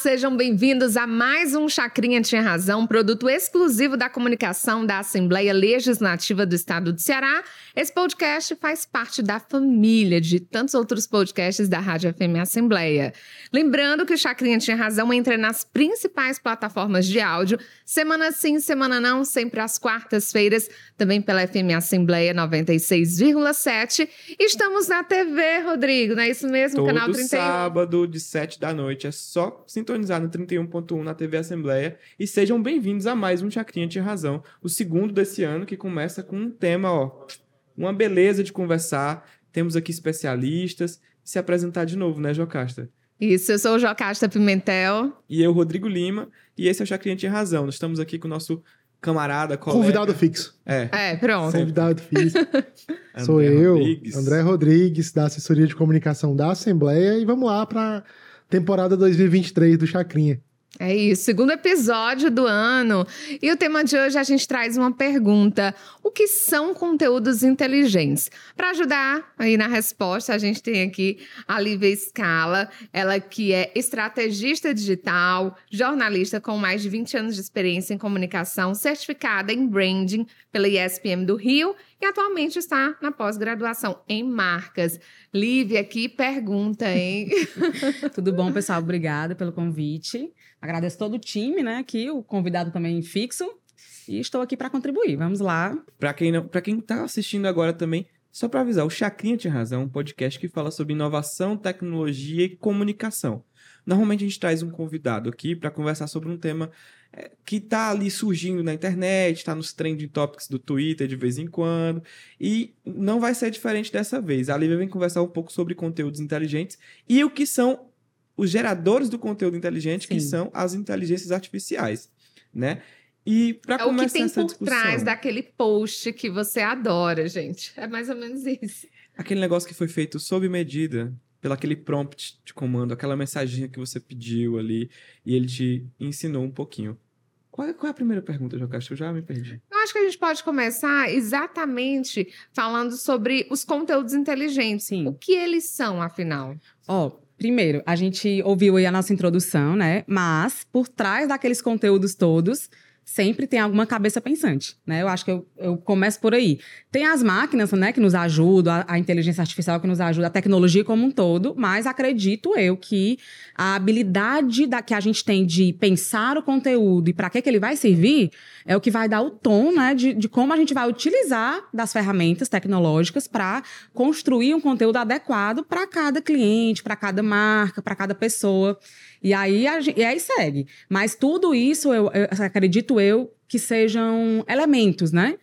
sejam bem-vindos a mais um Chacrinha Tinha Razão, produto exclusivo da comunicação da Assembleia Legislativa do Estado do Ceará. Esse podcast faz parte da família de tantos outros podcasts da Rádio FM Assembleia. Lembrando que o Chacrinha Tinha Razão entra nas principais plataformas de áudio, semana sim, semana não, sempre às quartas-feiras, também pela FM Assembleia 96,7. Estamos na TV, Rodrigo, não é isso mesmo? Todo Canal 31. sábado de 7 da noite. É só sintonizar no 31.1 na TV Assembleia. E sejam bem-vindos a mais um Chacrinha Tinha Razão. O segundo desse ano, que começa com um tema, ó. Uma beleza de conversar. Temos aqui especialistas. Se apresentar de novo, né, Jocasta? Isso, eu sou o Jocasta Pimentel. E eu, Rodrigo Lima. E esse é o Chacrinha Tinha Razão. Nós estamos aqui com o nosso camarada, colega. Convidado fixo. É. É, pronto. Convidado fixo. André Sou eu, Rodrigues. André Rodrigues, da assessoria de comunicação da Assembleia. E vamos lá para temporada 2023 do Chacrinha. É isso, segundo episódio do ano. E o tema de hoje a gente traz uma pergunta: o que são conteúdos inteligentes? Para ajudar aí na resposta, a gente tem aqui a Lívia Scala, ela que é estrategista digital, jornalista com mais de 20 anos de experiência em comunicação, certificada em branding pela ISPM do Rio e atualmente está na pós-graduação em marcas. Lívia, que pergunta, hein? Tudo bom, pessoal? Obrigada pelo convite. Agradeço todo o time, né? Aqui, o convidado também fixo. E estou aqui para contribuir. Vamos lá. Pra quem não, para quem tá assistindo agora também, só para avisar, o Chacrinha tinha razão, um podcast que fala sobre inovação, tecnologia e comunicação. Normalmente a gente traz um convidado aqui para conversar sobre um tema é, que tá ali surgindo na internet, tá nos trending topics do Twitter de vez em quando, e não vai ser diferente dessa vez. A Lívia vem conversar um pouco sobre conteúdos inteligentes e o que são os geradores do conteúdo inteligente, que Sim. são as inteligências artificiais, né? E para É o que começar tem essa por discussão, trás daquele post que você adora, gente. É mais ou menos isso. aquele negócio que foi feito sob medida, pelo aquele prompt de comando, aquela mensaginha que você pediu ali, e ele te ensinou um pouquinho. Qual é, qual é a primeira pergunta, Jocasta? Eu já me perdi. Eu acho que a gente pode começar exatamente falando sobre os conteúdos inteligentes. Sim. O que eles são, afinal? Ó, primeiro, a gente ouviu aí a nossa introdução, né? Mas por trás daqueles conteúdos todos, sempre tem alguma cabeça pensante, né? Eu acho que eu, eu começo por aí. Tem as máquinas, né, que nos ajudam, a, a inteligência artificial que nos ajuda, a tecnologia como um todo, mas acredito eu que a habilidade da, que a gente tem de pensar o conteúdo e para que, que ele vai servir é o que vai dar o tom, né, de, de como a gente vai utilizar das ferramentas tecnológicas para construir um conteúdo adequado para cada cliente, para cada marca, para cada pessoa. E aí, a e aí segue. Mas tudo isso, eu, eu acredito eu, que sejam elementos, né?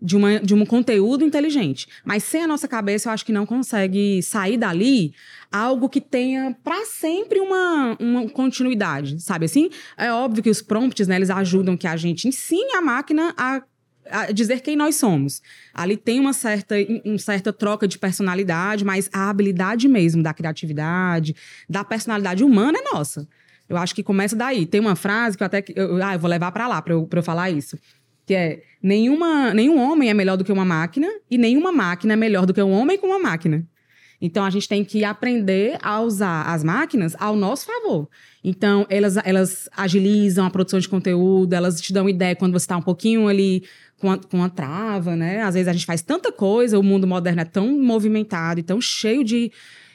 De, uma, de um conteúdo inteligente. Mas sem a nossa cabeça, eu acho que não consegue sair dali algo que tenha para sempre uma, uma continuidade, sabe assim? É óbvio que os prompts, né, eles ajudam que a gente ensine a máquina a dizer quem nós somos. Ali tem uma certa, uma certa troca de personalidade, mas a habilidade mesmo da criatividade, da personalidade humana é nossa. Eu acho que começa daí. Tem uma frase que eu até. Eu, ah, eu vou levar para lá para eu, eu falar isso. Que é: nenhuma, nenhum homem é melhor do que uma máquina, e nenhuma máquina é melhor do que um homem com uma máquina. Então a gente tem que aprender a usar as máquinas ao nosso favor. Então elas, elas agilizam a produção de conteúdo, elas te dão ideia quando você está um pouquinho ali com a, com a trava, né? Às vezes a gente faz tanta coisa, o mundo moderno é tão movimentado e tão cheio de,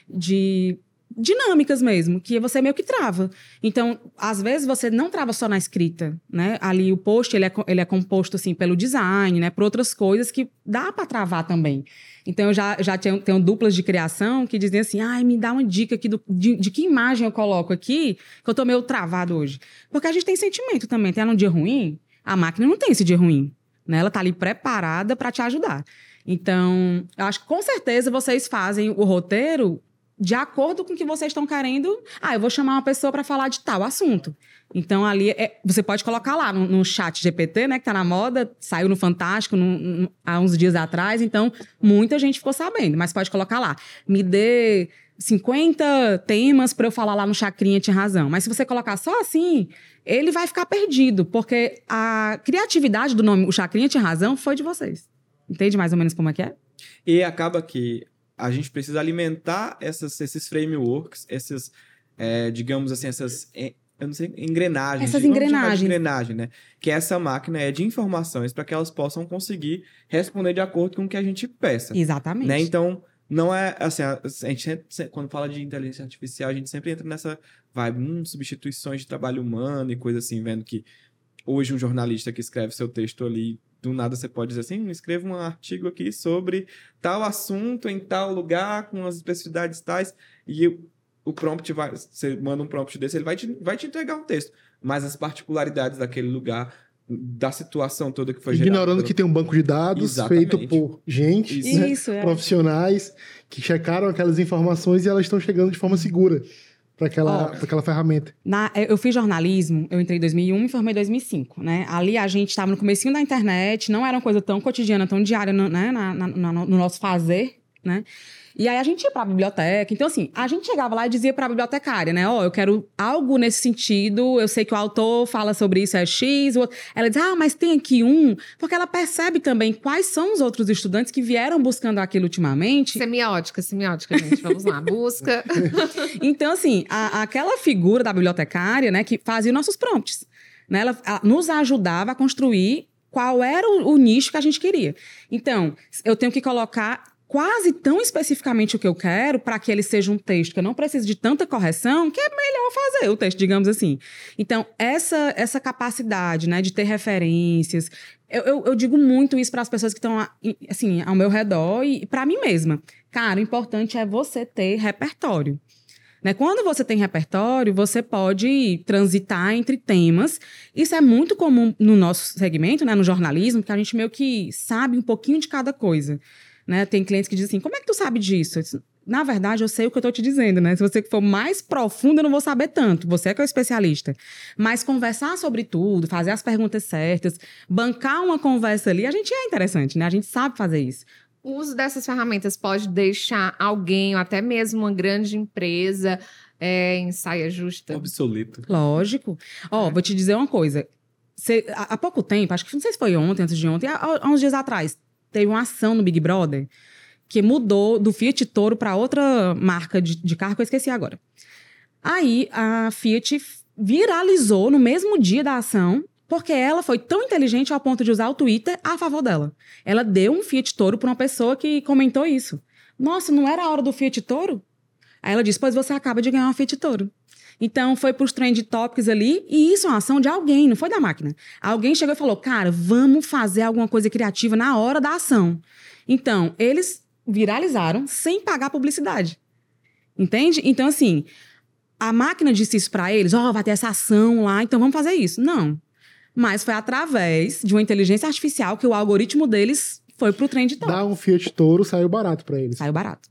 de dinâmicas mesmo, que você meio que trava. Então, às vezes você não trava só na escrita, né? Ali o post, ele é, ele é composto assim pelo design, né? Por outras coisas que dá para travar também. Então, eu já, já tenho, tenho duplas de criação que dizem assim, ai, me dá uma dica aqui do- de, de que imagem eu coloco aqui, que eu tô meio travado hoje. Porque a gente tem sentimento também. Tem um dia ruim, a máquina não tem esse dia ruim, né? Ela tá ali preparada para te ajudar. Então, acho que com certeza vocês fazem o roteiro de acordo com o que vocês estão querendo. Ah, eu vou chamar uma pessoa para falar de tal assunto. Então, ali, é- você pode colocar lá no, no chat GPT, né, que tá na moda, saiu no Fantástico no- no- há uns dias atrás, então muita gente ficou sabendo, mas pode colocar lá. Me dê 50 temas para eu falar lá no Chacrinha Tinha Razão. Mas se você colocar só assim, ele vai ficar perdido, porque a criatividade do nome O Chacrinha Tinha Razão foi de vocês. Entende mais ou menos como é que é? E acaba que a gente precisa alimentar essas, esses frameworks, essas, é, digamos assim, essas eu não sei, engrenagens. Essas engrenagens. engrenagem, né? Que essa máquina é de informações para que elas possam conseguir responder de acordo com o que a gente peça. Exatamente. Né? Então, não é assim, a, gente sempre- se- quando fala de inteligência artificial, a gente sempre entra nessa vibe, hum, substituições de trabalho humano e coisa assim, vendo que hoje um jornalista que escreve seu texto ali, do nada você pode dizer assim, "Hum, escreva um artigo aqui sobre tal assunto em tal lugar, com as especificidades tais, e o prompt vai, você manda um prompt desse, ele vai te, vai te entregar um texto, mas as particularidades daquele lugar, da situação toda que foi gerada Ignorando pelo- que tem um banco de dados Exatamente. feito por gente, Isso. né, Isso, é. profissionais, que checaram aquelas informações e elas estão chegando de forma segura para aquela, pra aquela ferramenta. Na- eu fiz jornalismo, eu entrei em 2001 e me formei em 2005, né? Ali a gente estava no comecinho da internet, não era uma coisa tão cotidiana, tão diária no, né? na- na- na- no nosso fazer, né? E aí a gente ia para a biblioteca. Então, assim, a gente chegava lá e dizia para a bibliotecária, né? Ó, eu quero algo nesse sentido, eu sei que o autor fala sobre isso, é X. Ela diz, ah, mas tem aqui um. Porque ela percebe também quais são os outros estudantes que vieram buscando aquilo ultimamente. Semiótica, semiótica, gente. Vamos lá. Busca. Então, assim, a- aquela figura da bibliotecária, né, que fazia nossos prompts, né, ela, ela nos ajudava a construir qual era o, o nicho que a gente queria. Então, eu tenho que colocar quase tão especificamente o que eu quero para que ele seja um texto que eu não precise de tanta correção, que é melhor fazer o texto, digamos assim. Então, essa, essa capacidade, né, de ter referências, eu, eu, eu digo muito isso para as pessoas que estão, assim, ao meu redor e para mim mesma. Cara, o importante é você ter repertório. Né? Quando você tem repertório, você pode transitar entre temas. Isso é muito comum no nosso segmento, né? no jornalismo, que a gente meio que sabe um pouquinho de cada coisa. Né? Tem clientes que dizem assim: como é que tu sabe disso? Disse, Na verdade, eu sei o que eu tô te dizendo, né? Se você for mais profundo, eu não vou saber tanto. Você é que é o especialista. Mas conversar sobre tudo, fazer as perguntas certas, bancar uma conversa ali, a gente é interessante, né? A gente sabe fazer isso. O uso dessas ferramentas pode deixar alguém, ou até mesmo uma grande empresa, é, em saia justa. Obsoleto. Lógico. Ó, É. vou te dizer uma coisa. Cê- há, há pouco tempo, acho que não sei se foi ontem, antes de ontem, há, há uns dias atrás, teve uma ação no Big Brother que mudou do Fiat Toro para outra marca de, de carro que eu esqueci agora. Aí a Fiat viralizou no mesmo dia da ação, porque ela foi tão inteligente ao ponto de usar o Twitter a favor dela. Ela deu um Fiat Toro para uma pessoa que comentou isso. Nossa, não era a hora do Fiat Toro? Aí ela disse: Pois você acaba de ganhar um Fiat Toro. Então foi para os trend topics ali, e isso é uma ação de alguém, não foi da máquina. Alguém chegou e falou: Cara, vamos fazer alguma coisa criativa na hora da ação. Então, eles viralizaram sem pagar publicidade. Entende? Então, assim, a máquina disse isso para eles: Ó, vai ter essa ação lá, então vamos fazer isso. Não. Mas foi através de uma inteligência artificial que o algoritmo deles foi pro trend top. Dar um Fiat Toro saiu barato para eles. Saiu barato.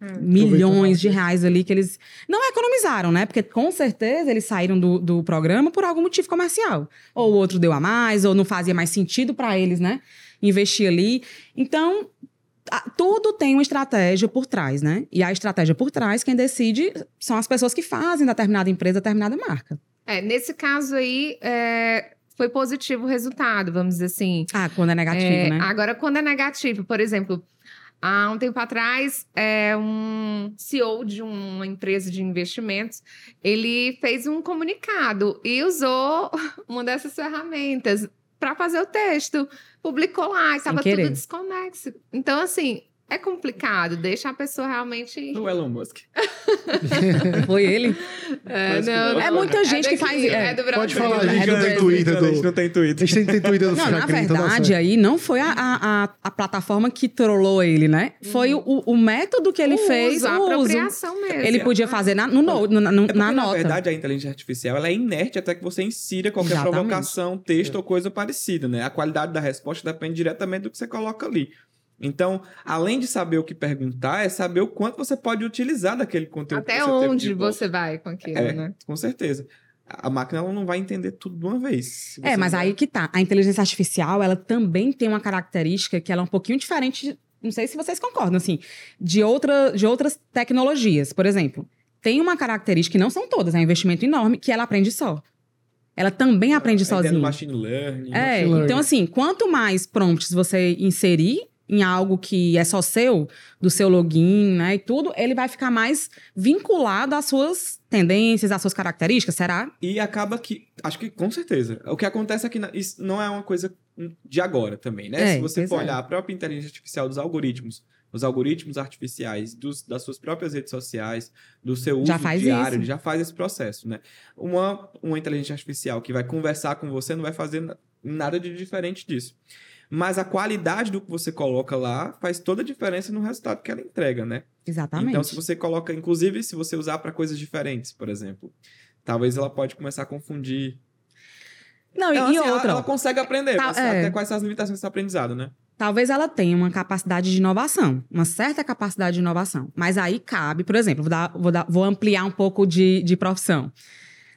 É. Milhões de reais ali que eles não economizaram, né? Porque com certeza eles saíram do, do programa por algum motivo comercial. Ou o outro deu a mais, ou não fazia mais sentido para eles, né? Investir ali. Então, a- tudo tem uma estratégia por trás, né? E a estratégia por trás, quem decide são as pessoas que fazem determinada empresa, determinada marca. É, nesse caso aí, é, foi positivo o resultado, vamos dizer assim. Ah, quando é negativo, É, né? Agora, quando é negativo, por exemplo, há um tempo atrás, é, um CEO de uma empresa de investimentos, ele fez um comunicado e usou uma dessas ferramentas para fazer o texto, publicou lá, estava tudo desconexo. Então, assim, é complicado, deixa a pessoa realmente. O Elon Musk. Foi ele. É, que não, É muita gente que daqui, faz- é. É do Brasil. Pode falar, a É gente do não tem. Twitter A gente do... não tem A Twitter. gente tem Twitter do Não, na verdade, aí não foi a, a, a, a plataforma que trollou ele, né? Foi o, o método que ele O fez, uso, a apropriação mesmo. Ele podia fazer na, no, no- no- na, no- É porque, na na nota. verdade, a inteligência artificial ela é inerte até que você insira qualquer Exatamente. provocação, texto ou coisa parecida, né? A qualidade da resposta depende diretamente do que você coloca ali. Então, além de saber o que perguntar, é saber o quanto você pode utilizar daquele conteúdo. Até que você teve onde você vai com aquilo, É, né? com certeza. A máquina ela não vai entender tudo de uma vez. É, mas não- aí que tá. A inteligência artificial, ela também tem uma característica que ela é um pouquinho diferente, não sei se vocês concordam, assim, de, outra, de outras tecnologias. Por exemplo, tem uma característica, que não são todas, é um investimento enorme, que ela aprende só. Ela também aprende Aí tem no sozinha. machine learning. É, Machine learning. então assim, quanto mais prompts você inserir, em algo que é só seu, do seu login, né, e tudo, ele vai ficar mais vinculado às suas tendências, às suas características, será? E acaba que, acho que com certeza. O que acontece é que isso não é uma coisa de agora também, né? É, Se você for olhar a própria inteligência artificial dos algoritmos, os algoritmos artificiais dos- das suas próprias redes sociais, do seu uso Já faz diário, isso. ele já faz esse processo, né? Uma, uma inteligência artificial que vai conversar com você não vai fazer na- nada de diferente disso. Mas a qualidade do que você coloca lá faz toda a diferença no resultado que ela entrega, né? Exatamente. Então, se você coloca, inclusive, se você usar para coisas diferentes, por exemplo, talvez ela pode começar a confundir. Não, e, Então, e assim, ela- outra, Ela, consegue aprender, Tá, mas é. até quais são as limitações desse aprendizado, né? Talvez ela tenha uma capacidade de inovação, uma certa capacidade de inovação. Mas aí cabe, por exemplo, vou, dar- vou dar- vou ampliar um pouco de, de profissão.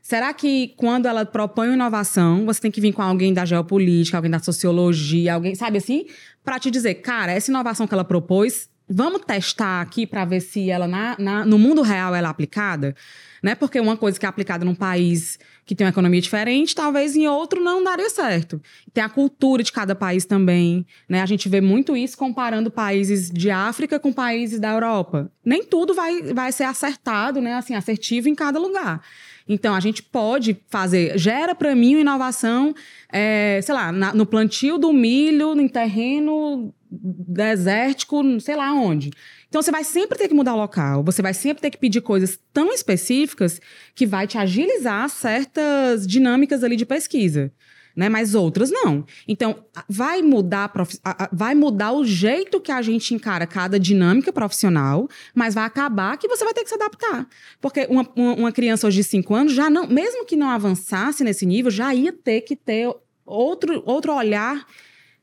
Será que quando ela propõe inovação, você tem que vir com alguém da geopolítica, alguém da sociologia, alguém, sabe assim, para te dizer, cara, essa inovação que ela propôs, vamos testar aqui para ver se ela na- na- no mundo real ela é aplicada, né? Porque uma coisa que é aplicada num país que tem uma economia diferente, talvez em outro não daria certo. Tem a cultura de cada país também, né? A gente vê muito isso comparando países de África com países da Europa. Nem tudo vai, vai ser acertado, né? Assim, assertivo em cada lugar. Então, a gente pode fazer, gera para mim uma inovação, é, sei lá, na- no plantio do milho, em terreno desértico, sei lá onde. Então, você vai sempre ter que mudar o local, você vai sempre ter que pedir coisas tão específicas que vai te agilizar certas dinâmicas ali de pesquisa. Né, mas outras não. Então, vai mudar, a- vai mudar o jeito que a gente encara cada dinâmica profissional, mas vai acabar que você vai ter que se adaptar. Porque uma, uma- criança hoje de 5 anos, já não, mesmo que não avançasse nesse nível, já ia ter que ter outro, outro olhar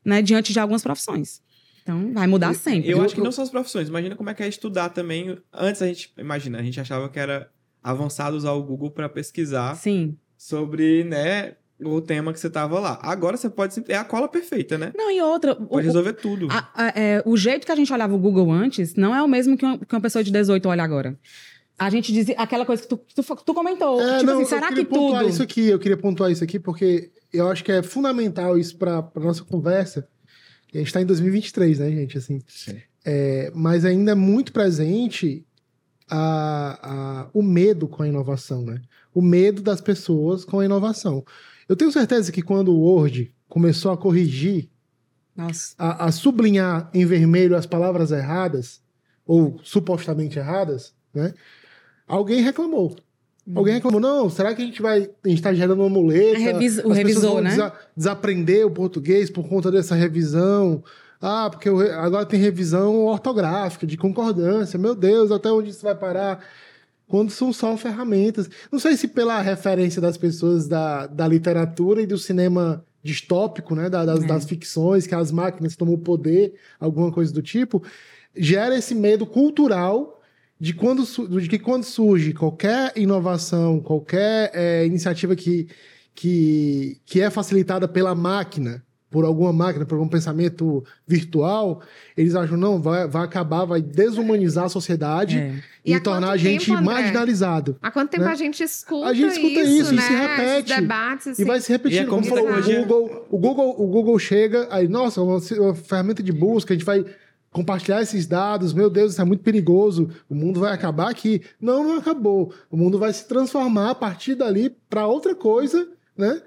né, diante de algumas profissões. Então, vai mudar sempre. Eu Eu- acho que não são as profissões. Imagina como é que é estudar também. Antes a gente, imagina, a gente achava que era avançado usar o Google para pesquisar Sim. sobre, né, o tema que você tava lá. Agora você pode, é a cola perfeita, né? Não, e outra. o- Pode resolver tudo. A- a- é, o jeito que a gente olhava o Google antes não é o mesmo que uma, que uma pessoa de 18 olha agora. A gente dizia aquela coisa que tu, tu, tu comentou. É, tipo não, assim, será que pontuar tudo. isso aqui, eu queria pontuar isso aqui, porque eu acho que é fundamental isso para a nossa conversa. A gente está em 2023, né, gente? Assim, Sim. é, mas ainda é muito presente a, a- o medo com a inovação, né? O medo das pessoas com a inovação. Eu tenho certeza que quando o Word começou a corrigir, a, a sublinhar em vermelho as palavras erradas, ou supostamente erradas, né? Alguém reclamou. Alguém reclamou, não, será que a gente vai. A gente tá gerando uma muleta? Revis- o revisor, né? desa- desaprender o português por conta dessa revisão. Ah, porque agora tem revisão ortográfica, de concordância. Meu Deus, até onde isso vai parar? Quando são só ferramentas. Não sei se pela referência das pessoas da, da literatura e do cinema distópico, né? da- das, É. das ficções, que as máquinas tomam o poder, alguma coisa do tipo, gera esse medo cultural de, quando, de que quando surge qualquer inovação, qualquer é, iniciativa que, que, que é facilitada pela máquina, por alguma máquina, por algum pensamento virtual, eles acham, não, vai, vai acabar, vai desumanizar a sociedade É. e, E tornar a gente tempo, marginalizado. Há quanto tempo né? a gente escuta A gente escuta isso, isso, e né? se repete. Esses debates, E assim. vai se repetindo. E é como como falou, o tecnologia- Google, o Google, o Google chega, aí, nossa, uma, uma ferramenta de busca, a gente vai compartilhar esses dados, meu Deus, isso é muito perigoso, o mundo vai acabar aqui. Não, não acabou. O mundo vai se transformar a partir dali para outra coisa, né?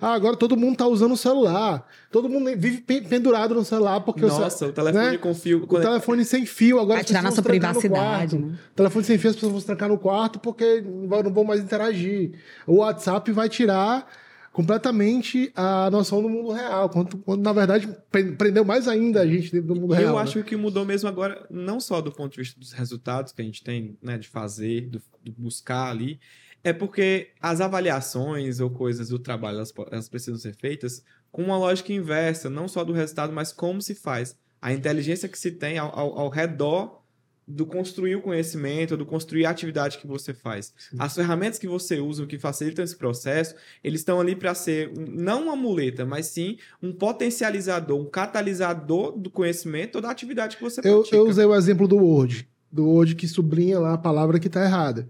Ah, agora todo mundo tá usando o celular. Todo mundo vive pe- pendurado no celular porque o, Nossa, o telefone né? com fio. o telefone sem fio agora Vai as tirar pessoas nossa vão se trancar no privacidade. quarto. Né? Telefone sem fio, as pessoas vão se trancar no quarto porque não vão- mais interagir. O WhatsApp vai tirar completamente a noção do mundo real, quando, quando na verdade pre- prendeu mais ainda a gente dentro do mundo real. Eu né? acho que o que mudou mesmo agora, não só do ponto de vista dos resultados que a gente tem, né, de fazer, do, do buscar ali, é porque as avaliações ou coisas do trabalho, elas, elas precisam ser feitas com uma lógica inversa, não só do resultado, mas como se faz. A inteligência que se tem ao, ao, ao redor do construir o conhecimento, do construir a atividade que você faz. As ferramentas que você usa, que facilitam esse processo, eles estão ali para ser não uma muleta, mas sim um potencializador, um catalisador do conhecimento ou da atividade que você Eu, pratica. eu usei o exemplo do Word, do Word que sublinha lá a palavra que está errada.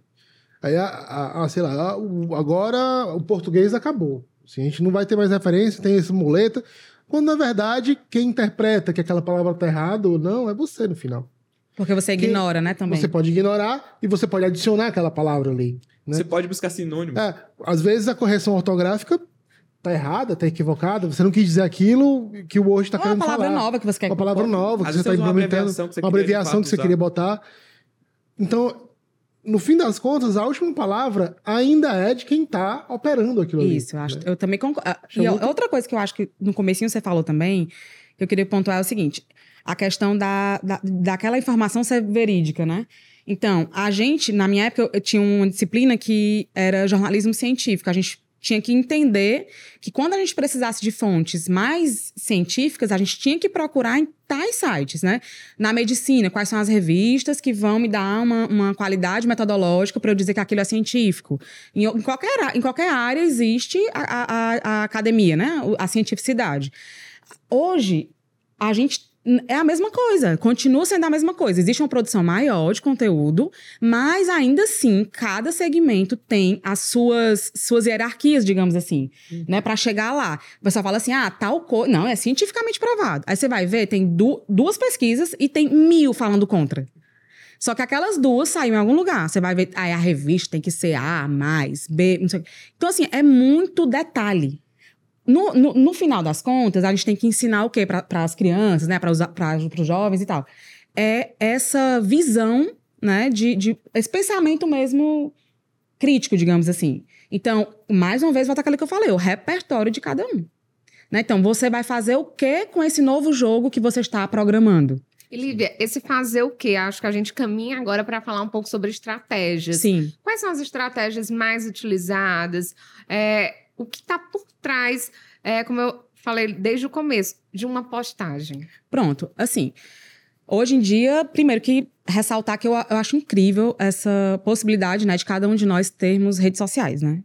Aí, a, a- a- sei lá, a- o- agora o português acabou. Assim, a gente não vai ter mais referência, tem essa muleta. quando na verdade quem interpreta que aquela palavra tá errada ou não é você no final. Porque você Que ignora, né, também. Você pode ignorar e você pode adicionar aquela palavra ali. Né? Você pode buscar sinônimos. É, às vezes a correção ortográfica tá errada, tá equivocada, você não quis dizer aquilo que o Word tá Ou uma querendo palavra falar. nova que você quer uma palavra nova que Às você está usa uma implementando, abreviação que você uma queria, abreviação que você queria botar. Então, no fim das contas, a última palavra ainda é de quem está operando aquilo ali. Isso, eu acho. né? Eu também concordo. Ah, Acho E muito- outra coisa que eu acho que no comecinho você falou também, que eu queria pontuar é o seguinte: a questão da, da, daquela informação ser verídica, né? Então, a gente, na minha época, eu, eu tinha uma disciplina que era jornalismo científico. A gente tinha que entender que quando a gente precisasse de fontes mais científicas, a gente tinha que procurar em tais sites, né? Na medicina, quais são as revistas que vão me dar uma, uma qualidade metodológica para eu dizer que aquilo é científico. Em, em qualquer, em qualquer área existe a, a- a- academia, né? A cientificidade. Hoje, a gente é a mesma coisa, continua sendo a mesma coisa. Existe uma produção maior de conteúdo, mas ainda assim, cada segmento tem as suas, suas hierarquias, digamos assim, né? Para chegar lá. Pessoal fala assim: ah, tal coisa. Não, é cientificamente provado. Aí você vai ver, tem du- duas pesquisas e tem mil falando contra. Só que aquelas duas saíram em algum lugar. Você vai ver, aí a revista tem que ser A, mais, B, não sei o quê. Então, assim, é muito detalhe. No, no, no final das contas, a gente tem que ensinar o quê para as crianças, né? Para os jovens e tal. É essa visão, né? De, de esse pensamento mesmo crítico, digamos assim. Então, mais uma vez, volta aquilo que eu falei, o repertório de cada um. Né? Então, você vai fazer o quê com esse novo jogo que você está programando? E Lívia, esse fazer o quê? Acho que a gente caminha agora para falar um pouco sobre estratégias. Sim. Quais são as estratégias mais utilizadas? É, o que está por trás, é, como eu falei desde o começo, de uma postagem? Pronto, assim. Hoje em dia, primeiro que ressaltar que eu, eu acho incrível essa possibilidade, né, de cada um de nós termos redes sociais, né?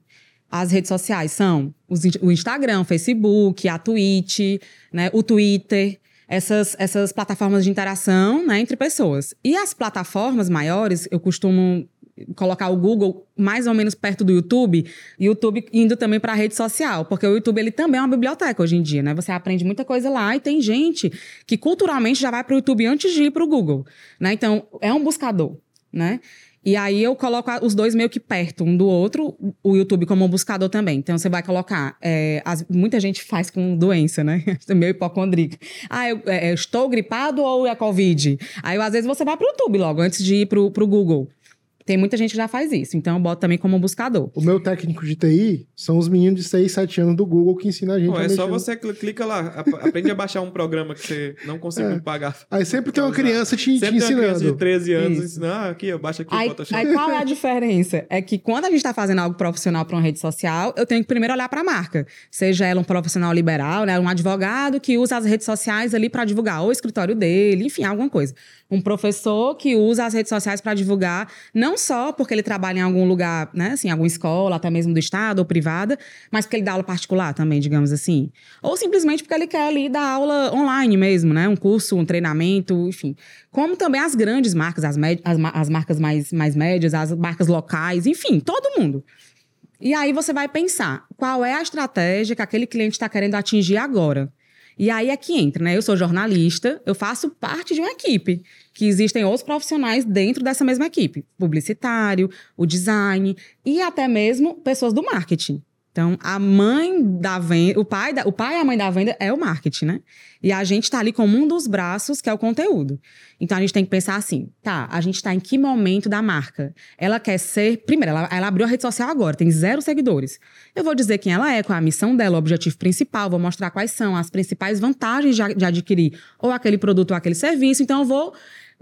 As redes sociais são os o Instagram, o Facebook, a Twitch, né, o Twitter, essas, essas plataformas de interação né, entre pessoas. E as plataformas maiores, eu costumo colocar o Google mais ou menos perto do YouTube, o YouTube indo também para a rede social, porque o YouTube ele também é uma biblioteca hoje em dia, né? Você aprende muita coisa lá e tem gente que culturalmente já vai para o YouTube antes de ir para o Google, né? Então é um buscador, né? E aí eu coloco os dois meio que perto um do outro, o YouTube como um buscador também. Então você vai colocar. é, as- muita gente faz com doença, né? meio hipocondríaca. Ah, eu, é, estou gripado ou é Covid? Aí às vezes você vai pro YouTube logo, antes de ir pro, pro Google. Tem muita gente que já faz isso. Então eu boto também como buscador. O meu técnico de TI são os meninos de 6, 7 anos do Google que ensina a gente Pô, a é só mexer no- você cl- clica lá, ap- aprende a baixar um programa que você não conseguiu É. pagar. Aí sempre tem uma criança te, te Sempre tem uma criança de ensinando. 13 anos Isso. ensinando, ah, aqui, baixa aqui o Aí, Photoshop. aí qual é a diferença? É que quando a gente está fazendo algo profissional para uma rede social, eu tenho que primeiro olhar para a marca. Seja ela um profissional liberal, né, um advogado que usa as redes sociais ali para divulgar ou o escritório dele, enfim, alguma coisa. Um professor que usa as redes sociais para divulgar, não só porque ele trabalha em algum lugar, né, assim, alguma escola, até mesmo do estado ou privada, mas porque ele dá aula particular também, digamos assim. Ou simplesmente porque ele quer ali dar aula online mesmo, né, um curso, um treinamento, enfim. Como também as grandes marcas, as, as, ma- as marcas mais, mais médias, as marcas locais, enfim, todo mundo. E aí você vai pensar qual é a estratégia que aquele cliente está querendo atingir agora. E aí é que entra, né? Eu sou jornalista, eu faço parte de uma equipe, que existem outros profissionais dentro dessa mesma equipe. Publicitário, o design e até mesmo pessoas do marketing. Então, a mãe da venda, o pai, da, o pai e a mãe da venda é o marketing, né? E a gente tá ali como um dos braços, que é o conteúdo. Então, a gente tem que pensar assim, tá, a gente tá em que momento da marca? Ela quer ser... Primeiro, ela, ela abriu a rede social agora, tem zero seguidores. Eu vou dizer quem ela é, qual é a missão dela, o objetivo principal, vou mostrar quais são as principais vantagens de, de adquirir ou aquele produto ou aquele serviço. Então, eu vou...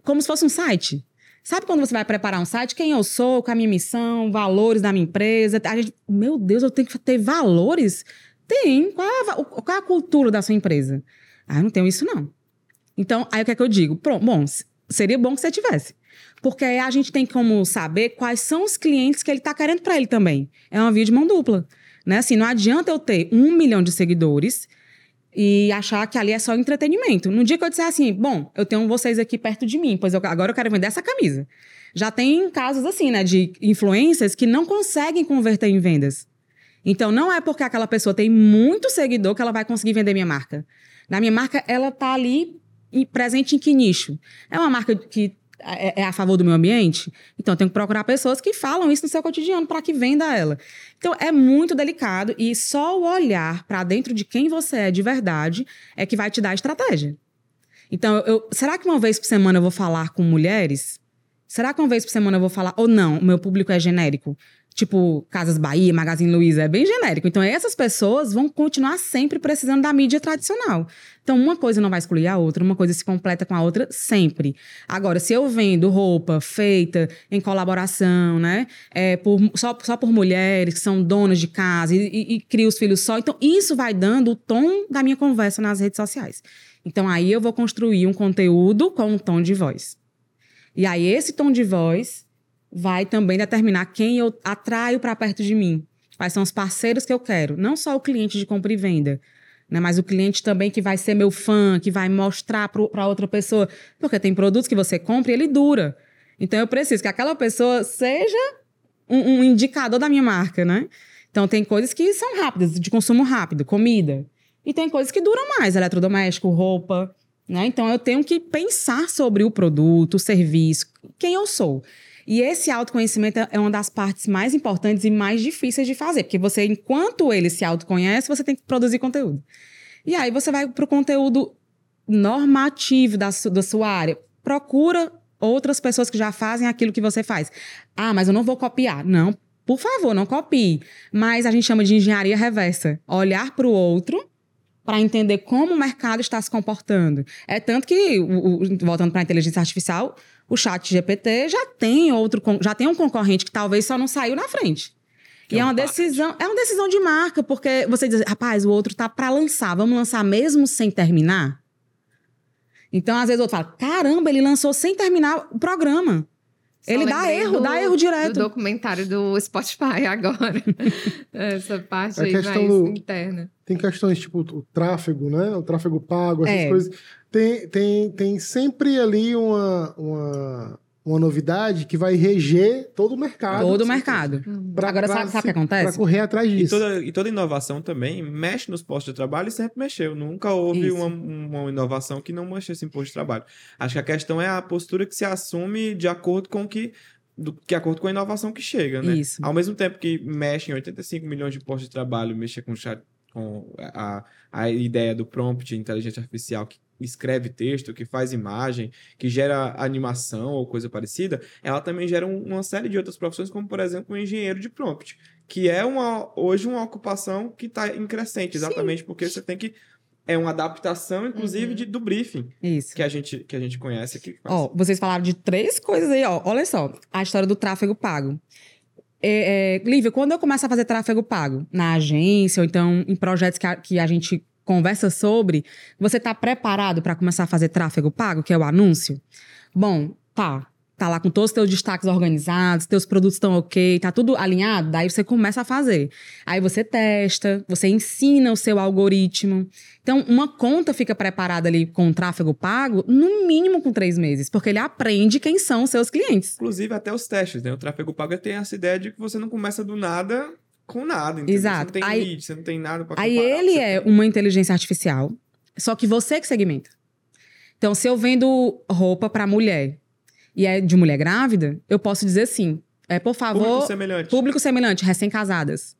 Como se fosse um site. Sabe quando você vai preparar um site? Quem eu sou, qual a minha missão, valores da minha empresa. A gente, meu Deus, eu tenho que ter valores? Tem. Qual é a, qual é a cultura da sua empresa? Ah, eu não tenho isso, não. Então, aí o que é que eu digo? Pronto, bom, seria bom que você tivesse. Porque aí a gente tem como saber quais são os clientes que ele está querendo para ele também. É uma via de mão dupla. Né? Assim, não adianta eu ter um milhão de seguidores e achar que ali é só entretenimento. No dia que eu disser assim, bom, eu tenho vocês aqui perto de mim, pois eu- agora eu quero vender essa camisa. Já tem casos assim, né, de influências que não conseguem converter em vendas. Então, não é porque aquela pessoa tem muito seguidor que ela vai conseguir vender minha marca. Na minha marca, ela tá ali presente em que nicho? É uma marca que é, é a favor do meio ambiente? Então, eu tenho que procurar pessoas que falam isso no seu cotidiano para que venda ela. Então, é muito delicado e só o olhar para dentro de quem você é de verdade é que vai te dar estratégia. Então, eu, será que uma vez por semana eu vou falar com mulheres? Será que uma vez por semana eu vou falar? Ou não, o meu público é genérico? Tipo, Casas Bahia, Magazine Luiza, é bem genérico. Então, essas pessoas vão continuar sempre precisando da mídia tradicional. Então, uma coisa não vai excluir a outra, uma coisa se completa com a outra sempre. Agora, se eu vendo roupa feita em colaboração, né? É, por, só, só por mulheres que são donas de casa e, e, e cria os filhos só, então isso vai dando o tom da minha conversa nas redes sociais. Então, aí eu vou construir um conteúdo com um tom de voz. E aí, esse tom de voz vai também determinar quem eu atraio para perto de mim. Quais são os parceiros que eu quero. Não só o cliente de compra e venda, né? mas o cliente também que vai ser meu fã, que vai mostrar para outra pessoa. Porque tem produtos que você compra e ele dura. Então eu preciso que aquela pessoa seja um, um indicador da minha marca, né? Então tem coisas que são rápidas, de consumo rápido, comida. E tem coisas que duram mais, eletrodoméstico, roupa. Né? Então eu tenho que pensar sobre o produto, o serviço, quem eu sou. E esse autoconhecimento é uma das partes mais importantes e mais difíceis de fazer, porque você, enquanto ele se autoconhece, você tem que produzir conteúdo. E aí você vai para o conteúdo normativo da, su da sua área. Procura outras pessoas que já fazem aquilo que você faz. Ah, mas eu não vou copiar. Não, por favor, não copie. Mas a gente chama de engenharia reversa. Olhar para o outro para entender como o mercado está se comportando. É tanto que, voltando para a inteligência artificial, o chat GPT já tem outro, já tem um concorrente que talvez só não saiu na frente. Que e é, é uma decisão, é uma decisão de marca, porque você diz, rapaz, o outro tá para lançar, vamos lançar mesmo sem terminar? Então, às vezes, o outro fala: caramba, ele lançou sem terminar o programa. Só ele dá erro, do, dá erro direto. Do documentário do Spotify agora. Essa parte aí mais do, interna. Tem questões tipo o tráfego, né? O tráfego pago, essas é. coisas. Tem, tem, tem sempre ali uma, uma, uma novidade que vai reger todo o mercado. Todo o mercado. Pra, Agora, pra, sabe, sabe o que acontece? Para correr atrás disso. E toda, e toda inovação também mexe nos postos de trabalho e sempre mexeu. Nunca houve uma, uma, inovação que não mexesse em posto de trabalho. Acho que a questão é a postura que se assume de acordo com que do, de acordo com a inovação que chega, né? Isso. Ao mesmo tempo que mexe em 85 milhões de postos de trabalho, mexe com chat com a, a ideia do prompt inteligência artificial que escreve texto, que faz imagem, que gera animação ou coisa parecida, ela também gera um, uma série de outras profissões, como por exemplo o engenheiro de prompt, que é uma, hoje uma ocupação que está em crescente, exatamente Sim. porque você tem que é uma adaptação, inclusive, uhum. de, do briefing. Isso. Que a gente, que a gente conhece aqui. Ó, vocês falaram de três coisas aí, ó. Olha só, a história do tráfego pago. É, é, Lívia, quando eu começo a fazer tráfego pago na agência, ou então em projetos que a, que a gente conversa sobre, você está preparado para começar a fazer tráfego pago, que é o anúncio? Bom, tá. Tá lá com todos os teus destaques organizados, teus produtos estão ok, tá tudo alinhado, daí você começa a fazer. Aí você testa, você ensina o seu algoritmo. Então, uma conta fica preparada ali com tráfego pago, no mínimo com três meses, porque ele aprende quem são os seus clientes. Inclusive, até os testes, né? O tráfego pago tem essa ideia de que você não começa do nada com nada, entendeu? Exato. Você não tem aí, lead, você não tem nada pra Aí ele é tem... uma inteligência artificial, só que você que segmenta. Então, se eu vendo roupa para mulher e é de mulher grávida, eu posso dizer assim, é, por favor... Público semelhante. Público semelhante, recém-casadas.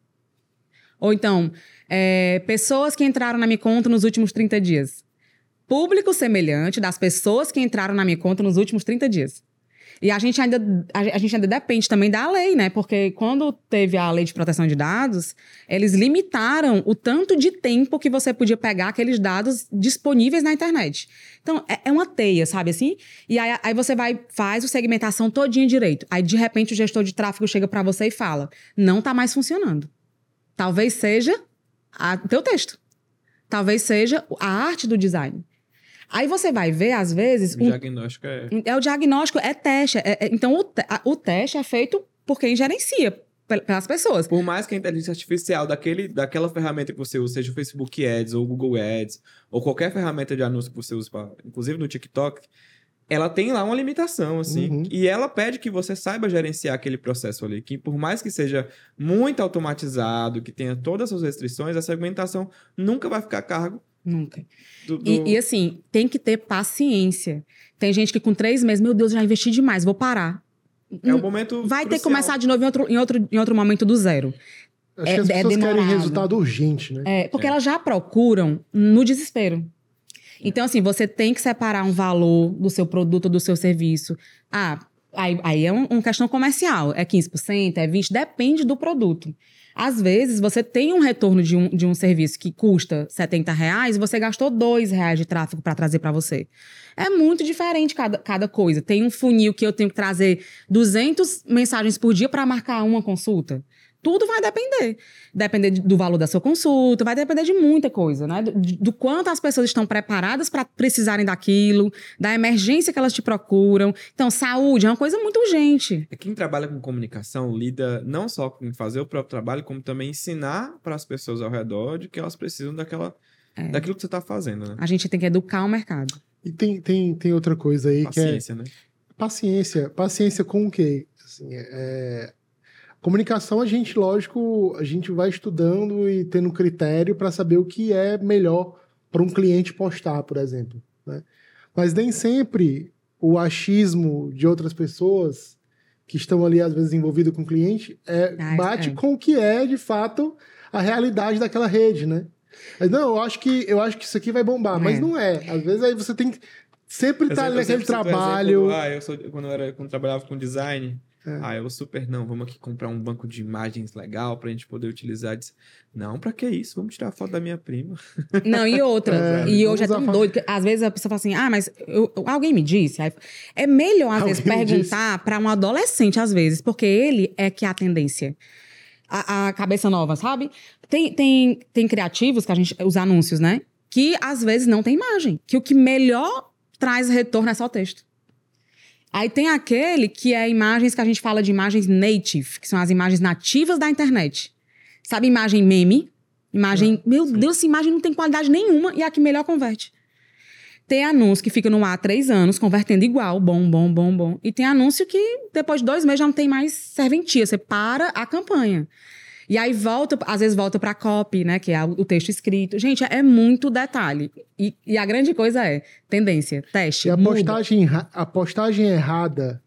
Ou então, é, pessoas que entraram na minha conta nos últimos 30 dias. Público semelhante das pessoas que entraram na minha conta nos últimos 30 dias. E a gente ainda, a, gente ainda depende também da lei, né? Porque quando teve a lei de proteção de dados, eles limitaram o tanto de tempo que você podia pegar aqueles dados disponíveis na internet. Então, é, é uma teia, sabe assim? E aí, aí você vai, faz o segmentação todinha direito. Aí, de repente, o gestor de tráfego chega para você e fala: não tá mais funcionando. Talvez seja o teu texto. Talvez seja a arte do design. Aí você vai ver, às vezes. O um, diagnóstico é. É o diagnóstico, é teste. É, é, então, o, a, o teste é feito por quem gerencia pelas pessoas. Por mais que a inteligência artificial daquele, daquela ferramenta que você usa, seja o Facebook Ads ou o Google Ads, ou qualquer ferramenta de anúncio que você usa, pra, inclusive no TikTok, ela tem lá uma limitação, assim. Uhum. E ela pede que você saiba gerenciar aquele processo ali. Que por mais que seja muito automatizado, que tenha todas as suas restrições, a segmentação nunca vai ficar a cargo Nunca. Do- do- E, e, assim, tem que ter paciência. Tem gente que com três meses, meu Deus, já investi demais, vou parar. é o momento Vai ter que crucial. começar de novo em outro, em outro, em outro momento do zero. Acho É- que as é pessoas querem demorado. resultado urgente, né? É, porque É. elas já procuram no desespero. Então, assim, você tem que separar um valor do seu produto, do seu serviço. Ah, aí, aí é um- uma questão comercial. É 15%, é 20%, depende do produto. Às vezes, você tem um retorno de um, de um serviço que custa 70 reais e você gastou 2 reais de tráfego para trazer para você. É muito diferente cada, cada coisa. Tem um funil que eu tenho que trazer 200 mensagens por dia para marcar uma consulta. Tudo vai depender. Depender de- do valor da sua consulta, vai depender de muita coisa, né? Do, do quanto as pessoas estão preparadas para precisarem daquilo, da emergência que elas te procuram. Então, saúde é uma coisa muito urgente. É quem trabalha com comunicação lida não só com fazer o próprio trabalho, como também ensinar para as pessoas ao redor de que elas precisam daquela, É. daquilo que você está fazendo, né? A gente tem que educar o mercado. E tem, tem, tem outra coisa aí que é Paciência, né? paciência. Paciência com o quê? Assim, é, Comunicação, a gente, lógico, a gente vai estudando e tendo critério para saber o que é melhor para um cliente postar, por exemplo. Né? Mas nem sempre o achismo de outras pessoas que estão ali, às vezes, envolvidas com o cliente é, Ah, bate é. com o que é, de fato, a realidade daquela rede, né? Mas, Não, eu acho que eu acho que isso aqui vai bombar, mas É. não é. Às vezes aí você tem que sempre estar tá naquele cito o trabalho. exemplo, ah, eu sou, quando eu era, quando eu trabalhava com design, É. ah, eu super não, vamos aqui comprar um banco de imagens legal pra gente poder utilizar. Disse, não, pra que isso? Vamos tirar a foto da minha prima. Não, e outra. É, e hoje é tão doido. que às vezes a pessoa fala assim: ah, mas eu- eu- alguém me disse. Aí, é melhor, às vezes, Alguém me perguntar para um adolescente, às vezes, porque ele é que é a tendência. A, a cabeça nova, sabe? Tem, tem, tem criativos, que a gente. Os anúncios, né? Que às vezes não tem imagem. Que o que melhor traz retorno é só texto. Aí tem aquele que é imagens que a gente fala de imagens native, que são as imagens nativas da internet. Sabe, imagem meme? Imagem. meu Deus, essa imagem não tem qualidade nenhuma e é a que melhor converte. Tem anúncio que fica no ar há três anos, convertendo igual, bom, bom, bom, bom. E tem anúncio que depois de dois meses já não tem mais serventia, você para a campanha. E aí volta, às vezes volta para copy, né, que é o texto escrito. Gente, é muito detalhe. E, e a grande coisa é tendência, teste, E a muda. postagem, a postagem errada,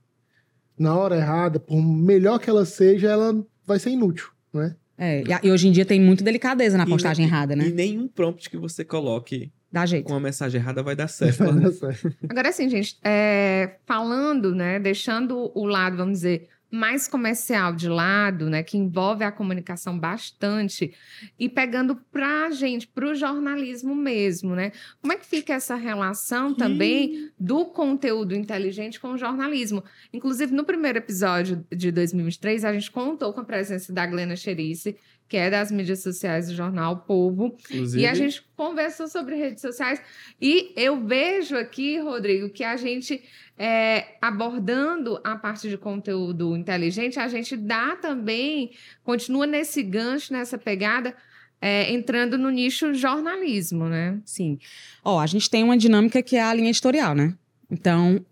na hora errada, por melhor que ela seja, ela vai ser inútil, né? É, e, a- e hoje em dia tem muito delicadeza na E postagem ne- errada, né? E nenhum prompt que você coloque Dá jeito. com a mensagem errada vai dar certo. Vai lá dar certo. Agora, assim, gente, é, falando, né, deixando o lado, vamos dizer, mais comercial de lado, né, que envolve a comunicação bastante, e pegando pra gente, pro jornalismo mesmo, né? Como é que fica essa relação também do conteúdo inteligente com o jornalismo? Inclusive, no primeiro episódio de 2023, a gente contou com a presença da Glena Cherice, que é das mídias sociais do jornal Povo, Inclusive, e a gente conversou sobre redes sociais. E eu vejo aqui, Rodrigo, que a gente, é, abordando a parte de conteúdo inteligente, a gente dá também, continua nesse gancho, nessa pegada, é, entrando no nicho jornalismo, né? Sim. Ó, a gente tem uma dinâmica que é a linha editorial, né? Então,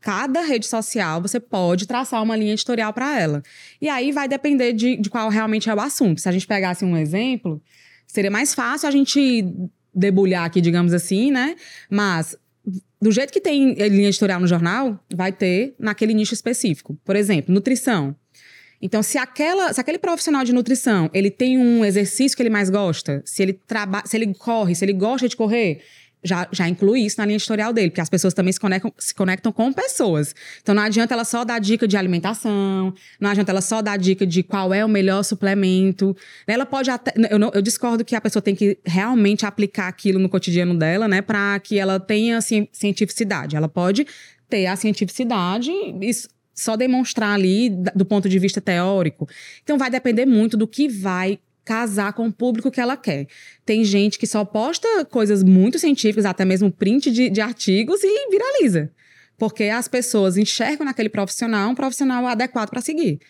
cada rede social você pode traçar uma linha editorial para ela. E aí vai depender de, de qual realmente é o assunto. Se a gente pegasse um exemplo, seria mais fácil a gente debulhar aqui, digamos assim, né? Mas do jeito que tem linha editorial no jornal, vai ter naquele nicho específico. Por exemplo, nutrição. Então, se, aquela, se aquele profissional de nutrição ele tem um exercício que ele mais gosta, se ele trabalha, se ele corre, se ele gosta de correr, já, já inclui isso na linha editorial dele, porque as pessoas também se conectam, se conectam com pessoas. Então não adianta ela só dar dica de alimentação, não adianta ela só dar dica de qual é o melhor suplemento. Ela pode até. Eu, não- eu discordo que a pessoa tem que realmente aplicar aquilo no cotidiano dela, né, para que ela tenha ci- cientificidade. Ela pode ter a cientificidade s- só demonstrar ali do ponto de vista teórico. Então vai depender muito do que vai casar com o público que ela quer. Tem gente que só posta coisas muito científicas, até mesmo print de, de artigos e viraliza. Porque as pessoas enxergam naquele profissional um profissional adequado para seguir.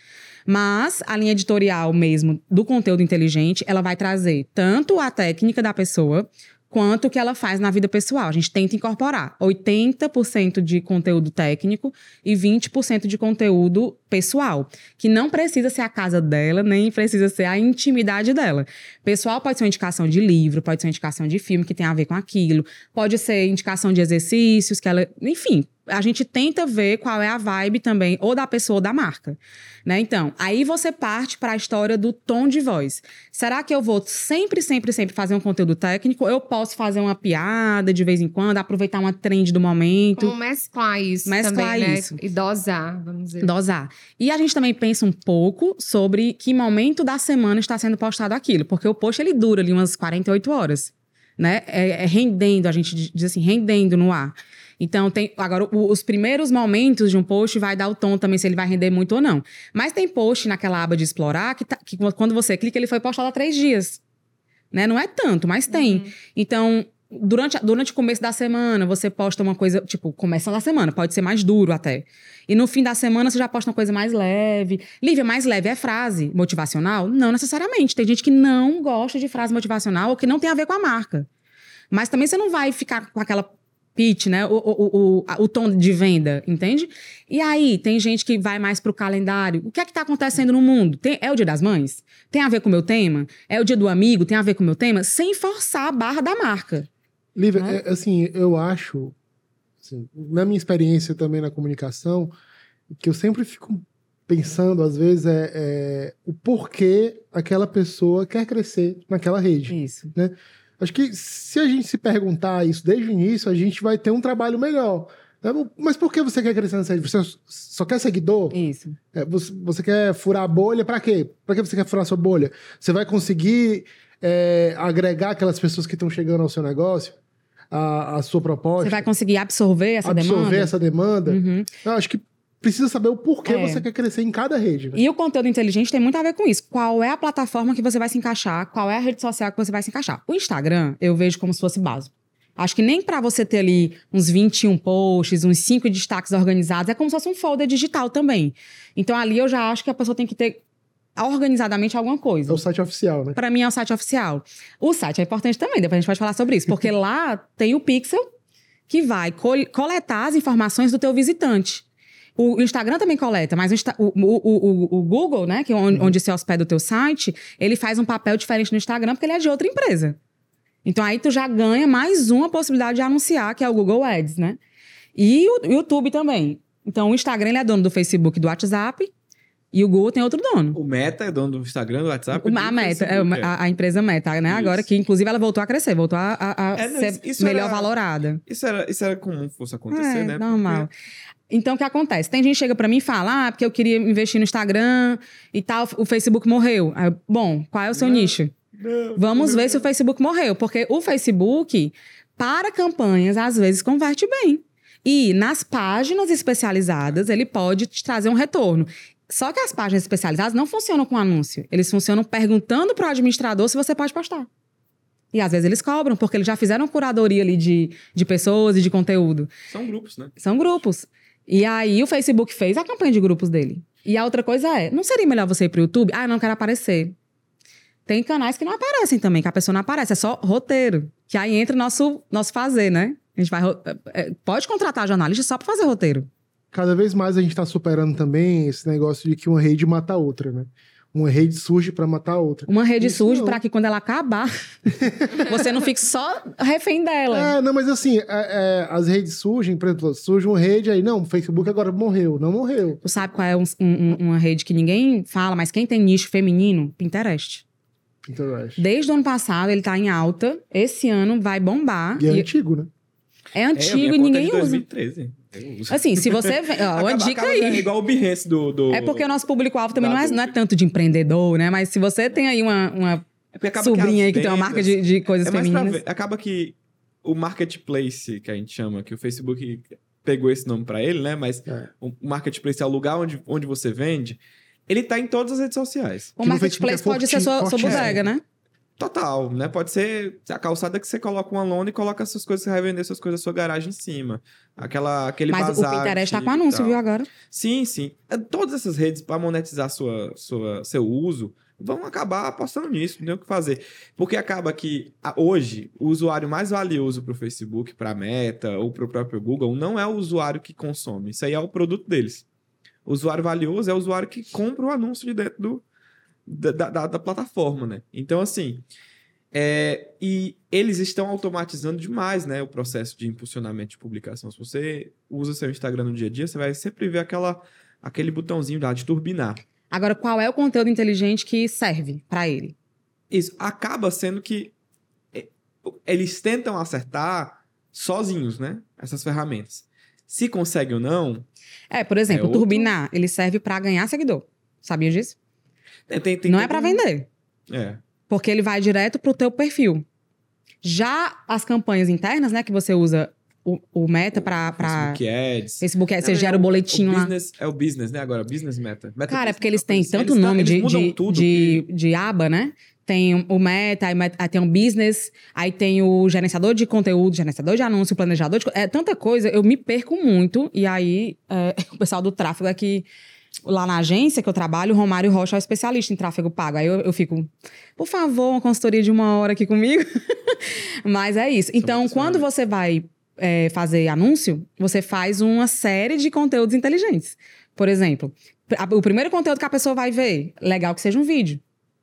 Mas a linha editorial mesmo do conteúdo inteligente, ela vai trazer tanto a técnica da pessoa, quanto que ela faz na vida pessoal. A gente tenta incorporar 80% de conteúdo técnico e 20% de conteúdo pessoal, que não precisa ser a casa dela, nem precisa ser a intimidade dela. Pessoal pode ser uma indicação de livro, pode ser uma indicação de filme que tem a ver com aquilo, pode ser indicação de exercícios que ela, enfim, a gente tenta ver qual é a vibe também, ou da pessoa ou da marca. Né? Então, aí você parte para a história do tom de voz. Será que eu vou sempre, sempre, sempre fazer um conteúdo técnico? Eu posso fazer uma piada de vez em quando, aproveitar uma trend do momento. Como mesclar isso Mesclar também, isso. né? E dosar, vamos dizer. Dosar. E a gente também pensa um pouco sobre que momento da semana está sendo postado aquilo, porque o post ele dura ali umas 48 horas, né? É, é rendendo, a gente diz assim, rendendo no ar. Então, tem. Agora, o- os primeiros momentos de um post vai dar o tom também se ele vai render muito ou não. Mas tem post naquela aba de explorar que, tá- que quando você clica, ele foi postado há três dias. Né? Não é tanto, mas tem. Então, durante, durante o começo da semana, você posta uma coisa, tipo, começando a semana, pode ser mais duro até. E no fim da semana, você já posta uma coisa mais leve. Lívia, mais leve é frase motivacional? Não necessariamente. Tem gente que não gosta de frase motivacional ou que não tem a ver com a marca. Mas também você não vai ficar com aquela pitch, né? O, o, o, o, tom de venda, entende? E aí, tem gente que vai mais pro calendário. O que é que tá acontecendo no mundo? Tem- é o dia das mães? Tem a ver com o meu tema? É o dia do amigo? Tem a ver com o meu tema? Sem forçar a barra da marca. Lívia, Né? é, assim, eu acho, assim, na minha experiência também na comunicação, que eu sempre fico pensando, às vezes, é, é o porquê aquela pessoa quer crescer naquela rede. Isso. Acho que se a gente se perguntar isso desde o início, a gente vai ter um trabalho melhor. né? Mas por que você quer crescer nessa rede? Você só quer seguidor? Isso. É, você, quer furar a bolha pra quê? Pra que você quer furar a sua bolha? Você vai conseguir é, agregar aquelas pessoas que estão chegando ao seu negócio, a, a sua proposta, Você vai conseguir absorver essa absorver demanda? essa demanda? Uhum. Eu acho que precisa saber o porquê É. você quer crescer em cada rede. né? E o conteúdo inteligente tem muito a ver com isso. Qual é a plataforma que você vai se encaixar? Qual é a rede social que você vai se encaixar? O Instagram, eu vejo como se fosse básico. Acho que nem pra você ter ali uns 21 posts, uns 5 destaques organizados, é como se fosse um folder digital também. Então ali eu já acho que a pessoa tem que ter organizadamente alguma coisa. É o site oficial, né? Para mim é o site oficial. O site é importante também, depois a gente pode falar sobre isso, porque lá tem o pixel que vai col- coletar as informações do teu visitante. O Instagram também coleta, mas o, o- o- o- Google, né, que é onde, onde se hospeda o teu site, ele faz um papel diferente no Instagram porque ele é de outra empresa. Então aí tu já ganha mais uma possibilidade de anunciar, que é o Google Ads, né? E o YouTube também. Então o Instagram é dono do Facebook e do WhatsApp e o Google tem outro dono. O Meta é dono do Instagram, do WhatsApp. O- a Meta, é, Facebook, a, a empresa Meta, né? Isso. Agora que, inclusive, ela voltou a crescer, voltou a, a- a É, não, ser melhor era- valorada. Isso era, isso era comum que fosse acontecer, é, né? normal. Então, o que acontece? Tem gente que chega pra mim e fala, ah, porque eu queria investir no Instagram e tal, o Facebook morreu. Aí Bom, qual é o seu Não. nicho? Não, Vamos não, ver se o Facebook morreu, porque o Facebook, para campanhas, às vezes converte bem. E nas páginas especializadas, ele pode te trazer um retorno. Só que as páginas especializadas não funcionam com anúncio. Eles funcionam perguntando para o administrador se você pode postar. E às vezes eles cobram, porque eles já fizeram curadoria ali de, de pessoas e de conteúdo. São grupos, né? São grupos. E aí o Facebook fez a campanha de grupos dele. E a outra coisa é, não seria melhor você ir pro YouTube? Ah, não quero aparecer. Tem canais que não aparecem também, que a pessoa não aparece, é só roteiro. Que aí entra o nosso, nosso fazer, né? A gente vai. é, é, Pode contratar jornalista só pra fazer roteiro. Cada vez mais a gente está superando também esse negócio de que uma rede mata a outra, né? Uma rede surge para matar a outra. Uma rede Isso surge pra que quando ela acabar, você não fique só refém dela. É, não, mas assim, é, é, as redes surgem, por exemplo, surge uma rede aí, não, o Facebook agora morreu. Não morreu. Tu sabe qual é um- um- uma rede que ninguém fala, mas quem tem nicho feminino? Pinterest. Pinterest. Desde o ano passado ele tá em alta. Esse ano vai bombar. E é E antigo, né? é É, antigo minha e é ninguém de usa. 2013. Eu uso. Assim, se você. vê- Ó, uma Acaba- dica aí. igual o Behance do, do... É porque o nosso público-alvo também não é, não é tanto de empreendedor, né? Mas se você tem aí uma, uma É que sobrinha as aí que tem uma marca de, vendas- de coisas É femininas. ver. Acaba que o marketplace, que a gente chama, que o Facebook pegou esse nome pra ele, né? Mas É. o marketplace é o lugar onde, onde você vende. Ele tá em todas as redes sociais. O Que Facebook marketplace é pode ser sua, sua bodega, né? Total, né? Pode ser a calçada que você coloca uma lona e coloca essas coisas, você vai vender suas coisas sua garagem em cima. Aquela, aquele Mas o bazar Pinterest tá com anúncio, viu, agora? Sim, sim. É, Todas essas redes, para monetizar sua, sua, seu uso, vão acabar apostando nisso, não tem o que fazer. Porque acaba que hoje o usuário mais valioso para o Facebook, para a Meta ou para o próprio Google não é o usuário que consome, isso aí é o produto deles. O usuário valioso é o usuário que compra o anúncio de dentro do, da, da, da plataforma, né? Então, assim, é, e eles estão automatizando demais, né, o processo de impulsionamento de publicação. Se você usa seu Instagram no dia a dia, você vai sempre ver aquela, aquele botãozinho lá de turbinar. Agora, qual é o conteúdo inteligente que serve pra ele? Isso acaba sendo que é, eles tentam acertar sozinhos, né, essas ferramentas. Se consegue ou não, É, por exemplo, É o outro- Turbinar, ele serve pra ganhar seguidor. Sabia disso? Tem, tem, tem Não é um- vender. É. Porque ele vai direto pro teu perfil. Já as campanhas internas, né, que você usa o, o Meta pra, pra Facebook Ads. Facebook, aí você Não, gera é o boletim lá. business, É o business, né? Agora, business meta. meta Cara, é business, porque eles têm tanto Eles- nome eles de, de, tudo de, de aba, né? Tem o Meta, aí tem o Business, aí tem o gerenciador de conteúdo, gerenciador de anúncio, planejador de... É tanta coisa, eu me perco muito. E aí, é, o pessoal do tráfego aqui... Lá na agência que eu trabalho, o Romário Rocha é o especialista em tráfego pago. Aí eu, eu fico, por favor, uma consultoria de uma hora aqui comigo. Mas é isso. Então, quando você vai é, fazer anúncio, você faz uma série de conteúdos inteligentes. Por exemplo, o primeiro conteúdo que a pessoa vai ver, legal que seja um vídeo.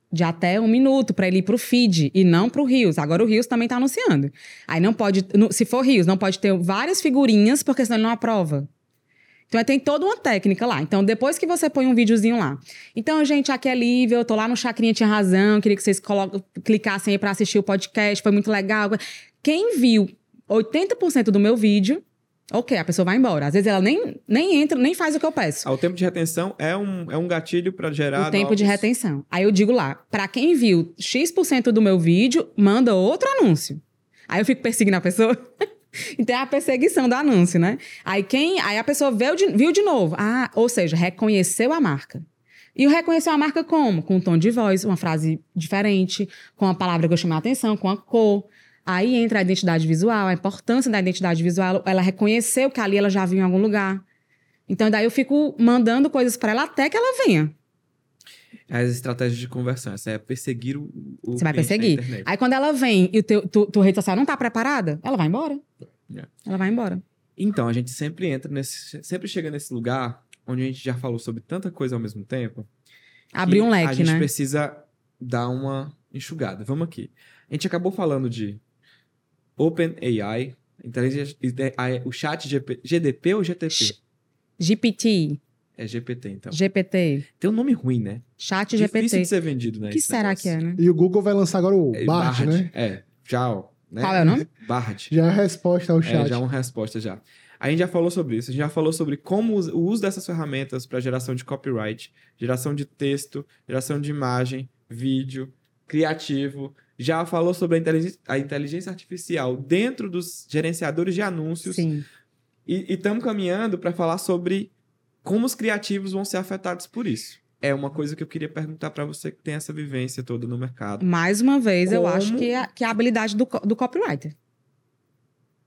De até um minuto, para ele ir pro feed e não pro Rios. Agora o Rios também tá anunciando. Aí não pode. Se for Rios, não pode ter várias figurinhas, porque senão ele não aprova. Então tem toda uma técnica lá. Então, depois que você põe um videozinho lá. Então, gente, aqui é Lívia, eu tô lá no Chacrinha Tinha Razão, queria que vocês clicassem aí pra assistir o podcast, foi muito legal. Quem viu 80% do meu vídeo, ok, a pessoa vai embora. Às vezes ela nem, nem entra, nem faz o que eu peço. Ah, O tempo de retenção é um, é um gatilho para gerar o tempo de novos- retenção. Aí eu digo lá, pra quem viu X% do meu vídeo, manda outro anúncio. Aí eu fico perseguindo a pessoa. então é a perseguição do anúncio, né? Aí quem, aí a pessoa viu de, viu de novo. Ah, ou seja, reconheceu a marca. E o reconheceu a marca como? Com um tom de voz, uma frase diferente, com a palavra que eu chamei a atenção, com a cor. Aí entra a identidade visual, a importância da identidade visual. Ela reconheceu que ali ela já viu em algum lugar. Então, daí eu fico mandando coisas pra ela até que ela venha. As estratégias de conversão. Essa é perseguir o, o Você vai perseguir. Aí quando ela vem e o teu, tu, tua rede social não tá preparada, ela vai embora. Yeah. Ela vai embora. Então, a gente sempre entra nesse. Sempre chega nesse lugar onde a gente já falou sobre tanta coisa ao mesmo tempo. Abrir um A leque, gente né? precisa dar uma enxugada. Vamos aqui. A gente acabou falando de OpenAI, inteligência, AI, o chat GDP ou GTP? GPT, É GPT, então. GPT, Tem um nome ruim, né? chat Difícil GPT. de ser vendido, né? O que será negócio. que é, né? E o Google vai lançar agora o É, Bard, né? É, já, ó, né? Qual é o nome? Bard. Já é a resposta ao É, chat. já é uma resposta já. A gente já falou sobre isso. A gente já falou sobre como o uso dessas ferramentas para geração de copyright, geração de texto, geração de imagem, vídeo, criativo. Já falou sobre a inteligência, a inteligência artificial dentro dos gerenciadores de anúncios. Sim. E estamos caminhando para falar sobre como os criativos vão ser afetados por isso. É uma coisa que eu queria perguntar para você que tem essa vivência toda no mercado. Mais uma vez, eu Como- acho que é, que é a habilidade do, do copywriter.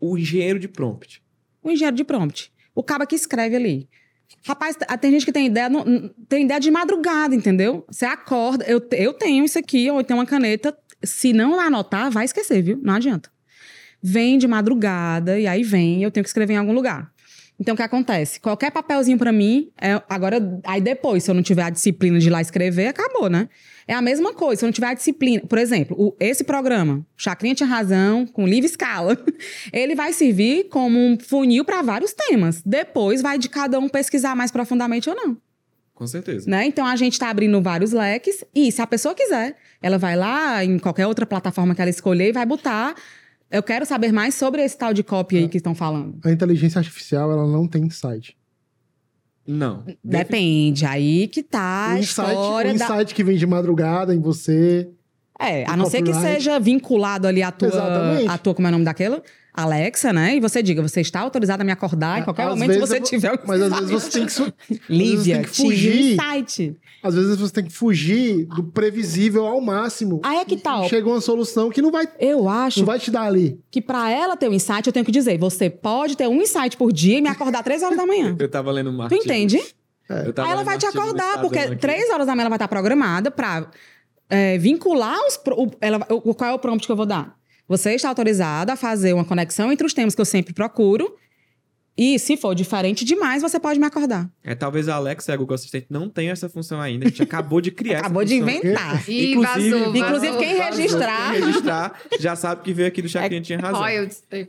O engenheiro de prompt. O engenheiro de prompt. O cara que escreve ali. Rapaz, tem gente que tem ideia, tem ideia de madrugada, entendeu? Você acorda, eu, eu tenho isso aqui, ou tem uma caneta. Se não anotar, vai esquecer, viu? Não adianta. Vem de madrugada, e aí vem, eu tenho que escrever em algum lugar. Então, o que acontece? Qualquer papelzinho pra mim, é, agora, aí depois, se eu não tiver a disciplina de ir lá escrever, acabou, né? É a mesma coisa, se eu não tiver a disciplina. Por exemplo, o- esse programa, Chacrinha tinha razão, com livre escala, ele vai servir como um funil para vários temas. Depois vai de cada um pesquisar mais profundamente ou não. Com certeza. Né? Então a gente está abrindo vários leques e se a pessoa quiser, ela vai lá em qualquer outra plataforma que ela escolher e vai botar. Eu quero saber mais sobre esse tal de copy aí que estão falando. A inteligência artificial, ela não tem insight. Não. Depende, aí que tá o a insight, o história da... insight que vem de madrugada em você. É, a não ser que copyright. seja vinculado ali à tua, Exatamente. à tua, como é o nome daquela? Alexa, né? E você diga, você está autorizado a me acordar em qualquer Às momento que você eu tiver Mas às vezes você tem que, Lívia, tem que fugir. insight. às vezes você tem que fugir do previsível ao máximo. Aí é que ó. Chega uma solução que não vai, Eu acho não vai te dar ali. que pra ela ter um insight, eu tenho que dizer, você pode ter um insight por dia e me acordar três horas da manhã. Eu tava lendo um Tu entende? Eu tava Aí ela vai te acordar, porque três horas da manhã ela vai estar programada pra é, vincular os. o- ela- o- qual é o prompt que eu vou dar? Você está autorizado a fazer uma conexão entre os temas que eu sempre procuro. E se for diferente demais, você pode me acordar. É, talvez a Alexa e a Google Assistant não tenham essa função ainda. A gente acabou de criar Acabou essa de função. inventar. Ih, Inclusive- vazou, Inclusive, vazou, quem vazou. registrar- Quem registrar já sabe que veio aqui do Chacrinha tinha razão.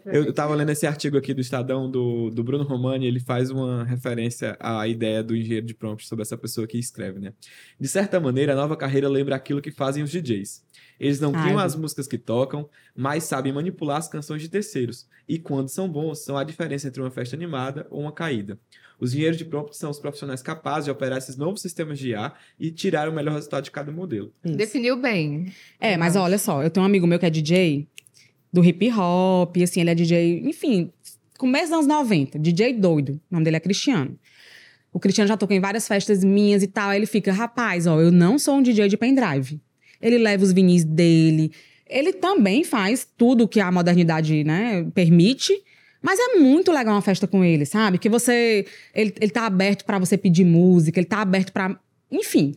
Eu eu tava lendo esse artigo aqui do Estadão, do, do Bruno Romani, ele faz uma referência à ideia do engenheiro de prompt sobre essa pessoa que escreve, né? De certa maneira, a nova carreira lembra aquilo que fazem os DJs. Eles não criam as músicas que tocam, mas sabem manipular as canções de terceiros. E quando são bons, são a diferença entre uma festa animada ou uma caída. Os engenheiros de prompt são os profissionais capazes de operar esses novos sistemas de IA e tirar o melhor resultado de cada modelo. Isso. Definiu bem. É, mas olha só, eu tenho um amigo meu que é DJ do hip hop, e assim, ele é DJ, enfim, começo dos anos 90, DJ doido. O nome dele é Cristiano. O Cristiano já tocou em várias festas minhas e tal. Aí ele fica, rapaz, ó, eu não sou um DJ de pendrive. Ele leva os vinis dele. Ele também faz tudo que a modernidade, né, permite. Mas é muito legal uma festa com ele, sabe? Que você. Ele, ele tá aberto pra você pedir música, ele tá aberto pra. Enfim.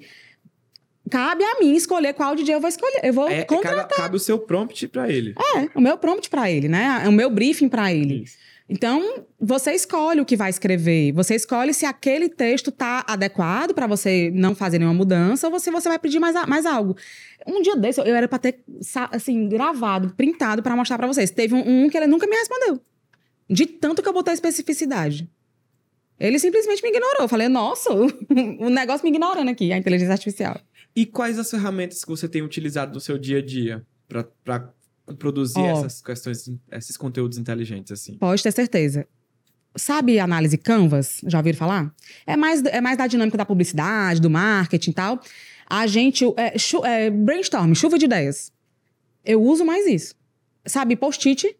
Cabe a mim escolher qual DJ eu vou escolher. Eu vou É, contratar. cabe, cabe o seu prompt pra ele. É, o meu prompt pra ele, né? É o meu briefing pra ele. Isso. Então, você escolhe o que vai escrever. Você escolhe se aquele texto tá adequado pra você não fazer nenhuma mudança ou se você vai pedir mais, a- mais algo. Um dia desse, eu era pra ter, assim, gravado, printado pra mostrar pra vocês. Teve um, um que ele nunca me respondeu. De tanto que eu botei especificidade. Ele simplesmente me ignorou. Eu falei, nossa, o negócio me ignorando aqui, a inteligência artificial. E quais as ferramentas que você tem utilizado no seu dia a dia para produzir Ó. essas questões, esses conteúdos inteligentes assim? Pode ter certeza. Sabe análise Canvas? Já ouviram falar? É mais, é mais da dinâmica da publicidade, do marketing e tal. A gente. É, chu- é, brainstorm, chuva de ideias. Eu uso mais isso. Sabe, post-it?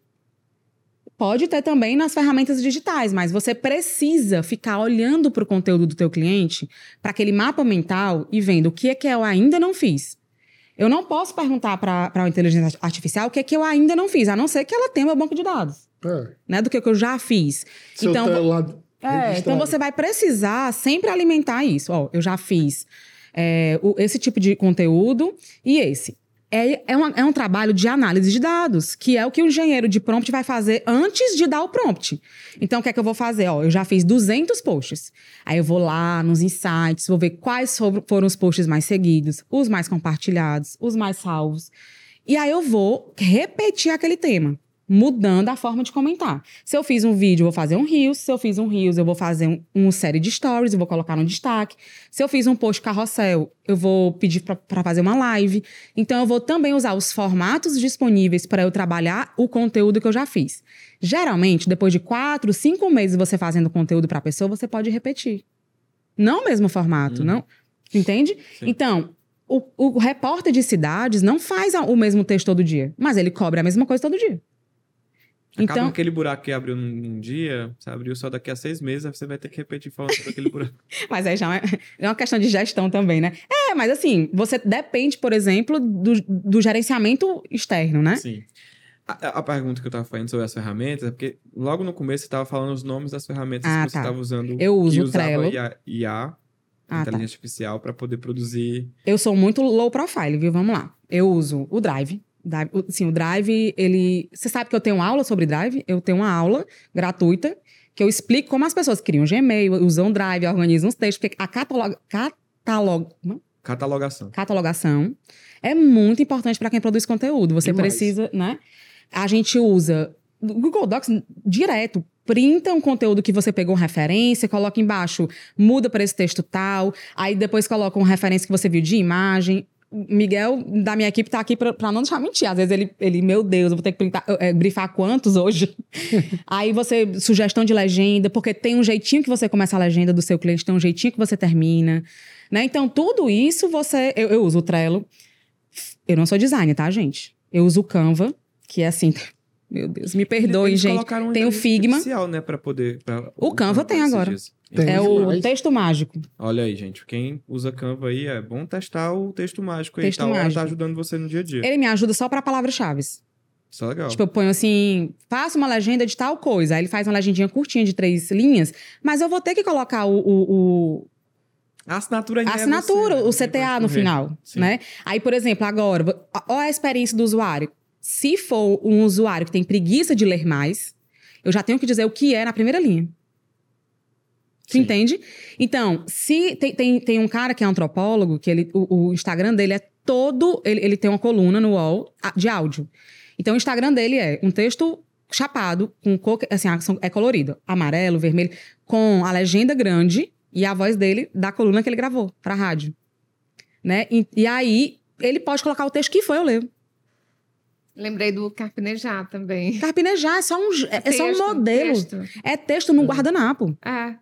Pode ter também nas ferramentas digitais, mas você precisa ficar olhando para o conteúdo do teu cliente, para aquele mapa mental e vendo o que é que eu ainda não fiz. Eu não posso perguntar para a inteligência artificial o que é que eu ainda não fiz, a não ser que ela tenha meu banco de dados, É. né? Do que eu já fiz. Então, é, então você vai precisar sempre alimentar isso. Ó, eu já fiz é, o- esse tipo de conteúdo e esse. É, é, uma- é um trabalho de análise de dados, que é o que o engenheiro de prompt vai fazer antes de dar o prompt. Então, o que é que eu vou fazer? Ó, eu já fiz 200 posts. Aí eu vou lá nos insights, vou ver quais for- foram os posts mais seguidos, os mais compartilhados, os mais salvos. E aí eu vou repetir aquele tema, mudando a forma de comentar. Se eu fiz um vídeo, eu vou fazer um Reels. Se eu fiz um Reels, eu vou fazer um, uma série de stories, eu vou colocar no destaque. Se eu fiz um post carrossel, eu vou pedir para fazer uma live. Então, eu vou também usar os formatos disponíveis para eu trabalhar o conteúdo que eu já fiz. Geralmente, depois de quatro, cinco meses você fazendo conteúdo para a pessoa, você pode repetir. Não o mesmo formato, Uhum. não? Entende? Sim. Então, o, o repórter de cidades não faz o mesmo texto todo dia, mas ele cobra a mesma coisa todo dia. Acaba Então, aquele buraco que abriu num, dia, você abriu só daqui a seis meses, aí você vai ter que repetir falando sobre aquele buraco. mas aí já é, é uma questão de gestão também, né? É, mas assim, você depende, por exemplo, do, do gerenciamento externo, né? Sim. A, a pergunta que eu tava falando sobre as ferramentas é porque logo no começo você tava falando os nomes das ferramentas Ah, que você tá. estava usando. Eu uso o Trello. IA, IA Ah, tá. inteligência artificial, para poder produzir. Eu sou muito low profile, viu? Vamos lá. Eu uso o Drive. Drive o- sim, o Drive, ele. Você sabe que eu tenho aula sobre Drive? Eu tenho uma aula gratuita que eu explico como as pessoas criam Gmail, usam Drive, organizam os textos, porque a catalog... catalog... não? Catalogação. catalogação é muito importante para quem produz conteúdo. Você precisa, né? A gente usa o Google Docs direto. Printa um conteúdo que você pegou referência, coloca embaixo, muda para esse texto tal, aí depois coloca uma referência que você viu de imagem. O Miguel, da minha equipe, tá aqui pra, pra não deixar mentir. Às vezes ele, ele, meu Deus, eu vou ter que printar, é, brifar quantos hoje? aí você, sugestão de legenda, porque tem um jeitinho que você começa a legenda do seu cliente, tem um jeitinho que você termina. Né? Então, tudo isso você. Eu, eu uso o Trello. Eu não sou designer, tá, gente? Eu uso o Canva, que é assim. Meu Deus, me perdoe, gente. colocaram Tem o Figma. artificial, né, para poder. pra- O Canva tem agora. dias. Tem É o texto mágico. Olha aí, gente. Quem usa Canva aí é bom testar o texto mágico aí. Texto Tal hora mágico. tá ajudando você no dia a dia. Ele me ajuda só para palavras-chave. Isso é legal. Tipo, eu ponho assim, faça uma legenda de tal coisa. Aí ele faz uma legendinha curtinha de três linhas, mas eu vou ter que colocar o, o, o- A assinatura já A é assinatura, você, né? o Você CTA pode no final, Sim. né? Aí, por exemplo, agora, olha a experiência do usuário. Se for um usuário que tem preguiça de ler mais, eu já tenho que dizer o que é na primeira linha. Tu Sim. entende? Então, se tem, tem, tem um cara que é antropólogo, que ele, o, o Instagram dele é todo. Ele, ele tem uma coluna no UOL de áudio. Então, o Instagram dele é um texto chapado, com cor, assim, é colorido, amarelo, vermelho, com a legenda grande e a voz dele da coluna que ele gravou pra rádio. Né? E, e aí, ele pode colocar o texto que foi, eu leio. Lembrei do carpinejar também. Carpinejar é só um, é, é só um Texto, modelo. texto. É texto no guardanapo. É.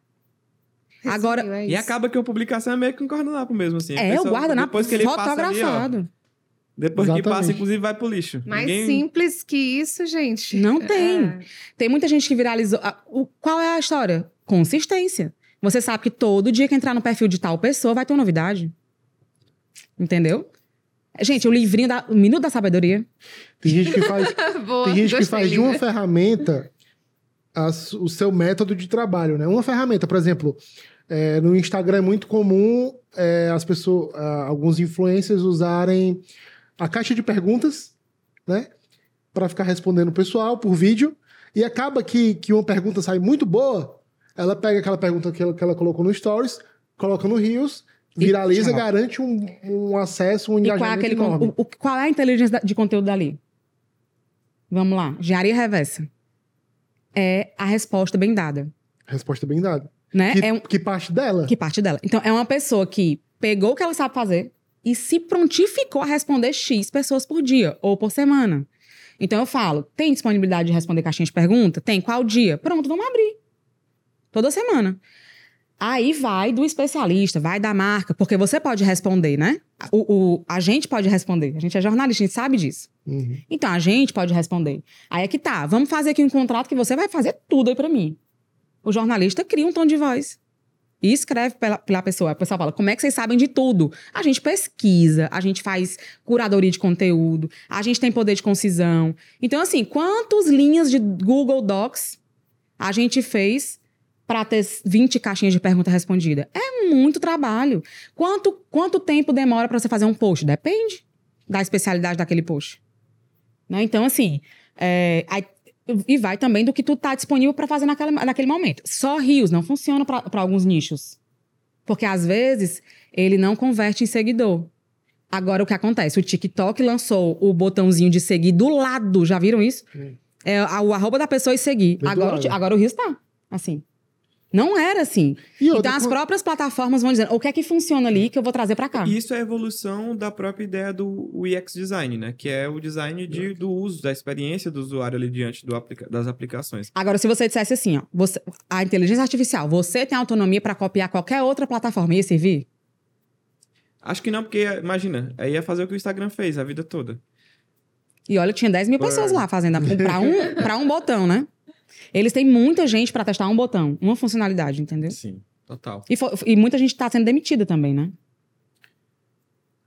Agora- é E acaba que a publicação é meio que um guardanapo mesmo, assim. A É, o pessoa, guardanapo Depois que ele passa ali, ó, fotografado. depois que passa, Exatamente. inclusive, vai pro lixo. Mais Ninguém... simples que isso, gente. Não tem. É. Tem muita gente que viralizou. O- qual é a história? Consistência. Você sabe que todo dia que entrar no perfil de tal pessoa vai ter uma novidade. Entendeu? Gente, o livrinho da. O Minuto da Sabedoria. Tem gente que faz, Boa, tem gente que faz de uma ferramenta as- o seu método de trabalho, né? Uma ferramenta, por exemplo, é, no Instagram é muito comum é, as pessoas, ah, alguns influencers usarem a caixa de perguntas, né? Para ficar respondendo o pessoal por vídeo. E acaba que, que uma pergunta sai muito boa, ela pega aquela pergunta que ela, que ela colocou no Stories, coloca no Rios, E viraliza, tchau. garante um, um acesso, um E qual é, engajamento aquele, enorme. o- o- qual é a inteligência de conteúdo dali? Vamos lá. Engenharia reversa. É a resposta bem dada. Resposta bem dada. Né? Que, É um, que parte dela? que parte dela. Então, é uma pessoa que pegou o que ela sabe fazer e se prontificou a responder X pessoas por dia ou por semana. Então, eu falo: tem disponibilidade de responder caixinha de pergunta? Tem. Qual dia? Pronto, vamos abrir. Toda semana. Aí vai do especialista, vai da marca, porque você pode responder, né? O, o- a gente pode responder. A gente é jornalista, a gente sabe disso. Uhum. Então, a gente pode responder. Aí é que tá, vamos fazer aqui um contrato que você vai fazer tudo aí pra mim. O jornalista cria um tom de voz. E escreve pela, pela pessoa. A pessoa fala, como é que vocês sabem de tudo? A gente pesquisa, a gente faz curadoria de conteúdo, a gente tem poder de concisão. Então, assim, quantas linhas de Google Docs a gente fez para ter 20 caixinhas de pergunta respondida? É muito trabalho. Quanto, quanto tempo demora para você fazer um post? Depende da especialidade daquele post. Né? Então, assim, é, aí- e vai também do que tu tá disponível para fazer naquela, naquele momento. Só rios não funciona para alguns nichos. Porque às vezes ele não converte em seguidor. Agora o que acontece? O TikTok lançou o botãozinho de seguir do lado. Já viram isso? Sim. É o arroba da pessoa e seguir. Bem do Agora, agora o Rios tá. Assim. Não era assim. E outra, então as quan- próprias plataformas vão dizendo o que é que funciona ali que eu vou trazer para cá. E Isso é a evolução da própria ideia do UX design, né? Que é o design de- do uso, da experiência do usuário ali diante do aplica- das aplicações. Agora, se você dissesse assim, ó, você- a inteligência artificial, você tem autonomia para copiar qualquer outra plataforma, ia servir? Acho que não, porque, imagina, aí ia fazer o que o Instagram fez a vida toda. E olha, tinha 10 mil pessoas lá fazendo para um, pra um botão, né? Eles têm muita gente para testar um botão, uma funcionalidade, entendeu? Sim, total. E, e muita gente tá sendo demitida também, né?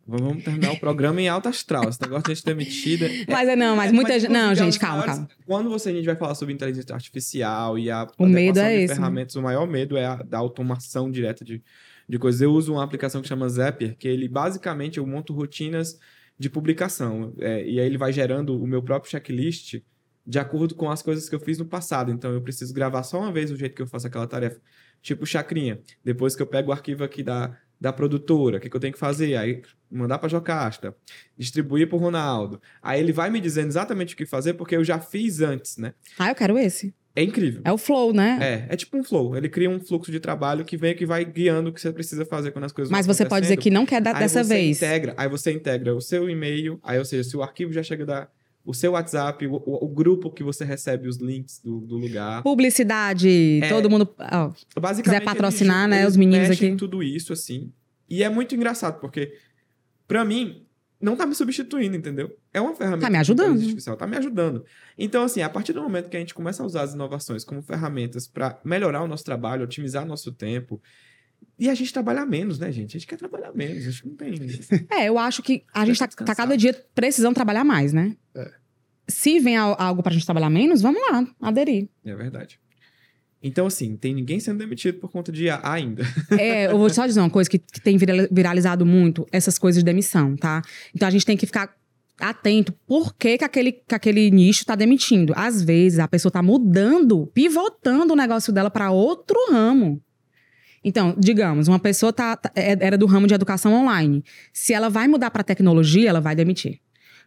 Vamos terminar o programa em alta astral. Esse negócio de gente demitida. Mas é não, mas É, muita mas, gente. Não, gente, calma, maiores- calma. Quando você, a gente vai falar sobre inteligência artificial e a O medo é de esse, né? ferramentas, o maior medo é a da automação direta de, de coisas. Eu uso uma aplicação que chama Zapier, que ele basicamente eu monto rotinas de publicação. É, e aí ele vai gerando o meu próprio checklist de acordo com as coisas que eu fiz no passado. Então eu preciso gravar só uma vez o jeito que eu faço aquela tarefa. Tipo chacrinha. Depois que eu pego o arquivo aqui da, da produtora, o que, que eu tenho que fazer? Aí mandar para Jocasta, distribuir para o Ronaldo. Aí ele vai me dizendo exatamente o que fazer, porque eu já fiz antes, né? Ah, eu quero esse. É incrível. É o flow, né? É, é tipo um flow. Ele cria um fluxo de trabalho que vem que vai guiando o que você precisa fazer quando as coisas Mas você pode dizer que não quer da- Aí dessa você vez. Integra, aí você integra o seu e-mail, aí, ou seja, se o arquivo já chega da. O seu WhatsApp, o, o- grupo que você recebe os links do, do lugar. Publicidade, É. todo mundo. ó, Basicamente, quiser patrocinar, eles- né, eles os meninos aqui. tudo isso, assim. E é muito engraçado, porque, pra mim, não tá me substituindo, entendeu? É uma ferramenta. Tá me ajudando. Artificial, tá me ajudando. Então, assim, a partir do momento que a gente começa a usar as inovações como ferramentas pra melhorar o nosso trabalho, otimizar nosso tempo. E a gente trabalhar menos, né, gente? A gente quer trabalhar menos, a gente não tem. É, eu acho que a gente tá, tá cada dia precisando trabalhar mais, né? É. Se vem al- algo pra gente trabalhar menos, vamos lá, aderir. É verdade. Então, assim, tem ninguém sendo demitido por conta de IA ainda. É, eu vou só dizer uma coisa que, que tem vira- viralizado muito, essas coisas de demissão, tá? Então a gente tem que ficar atento por que, que, aquele, que aquele nicho tá demitindo. Às vezes a pessoa tá mudando, pivotando o negócio dela para outro ramo. Então, digamos, uma pessoa tá, tá- é- era do ramo de educação online. Se ela vai mudar para tecnologia, ela vai demitir.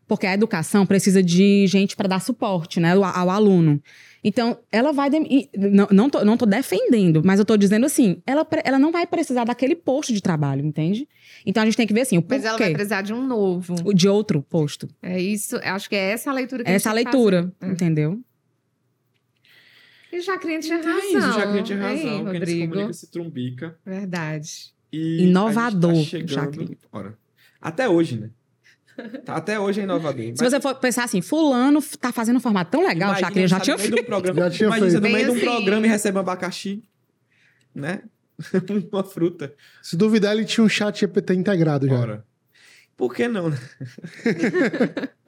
Porque a educação precisa de gente para dar suporte, né, ao, ao aluno. Então, ela vai. Não, não, tô, não tô defendendo, mas eu tô dizendo assim: ela, ela não vai precisar daquele posto de trabalho, entende? Então a gente tem que ver assim: o Mas ela vai porquê precisar de um novo. de outro posto. É isso, acho que é essa a leitura que Essa a gente que leitura, fazer. É. entendeu? E Jacqueline tinha razão. é isso, já que tinha Aí, razão. Quem não se Rodrigo. comunica se trumbica. Verdade. E Inovador, tá chegando... Jaqueline. Ora, até hoje, né? Tá- Até hoje é inovador. Se você for pensar assim, fulano tá fazendo um formato tão legal, Imagina, Jacqueline, já tinha de um programa, Já tinha Imagina, você feito. no meio de um assim. programa e recebe um abacaxi, né? Uma fruta. Se duvidar, ele tinha um chat GPT integrado já. Ora. Por que não, né?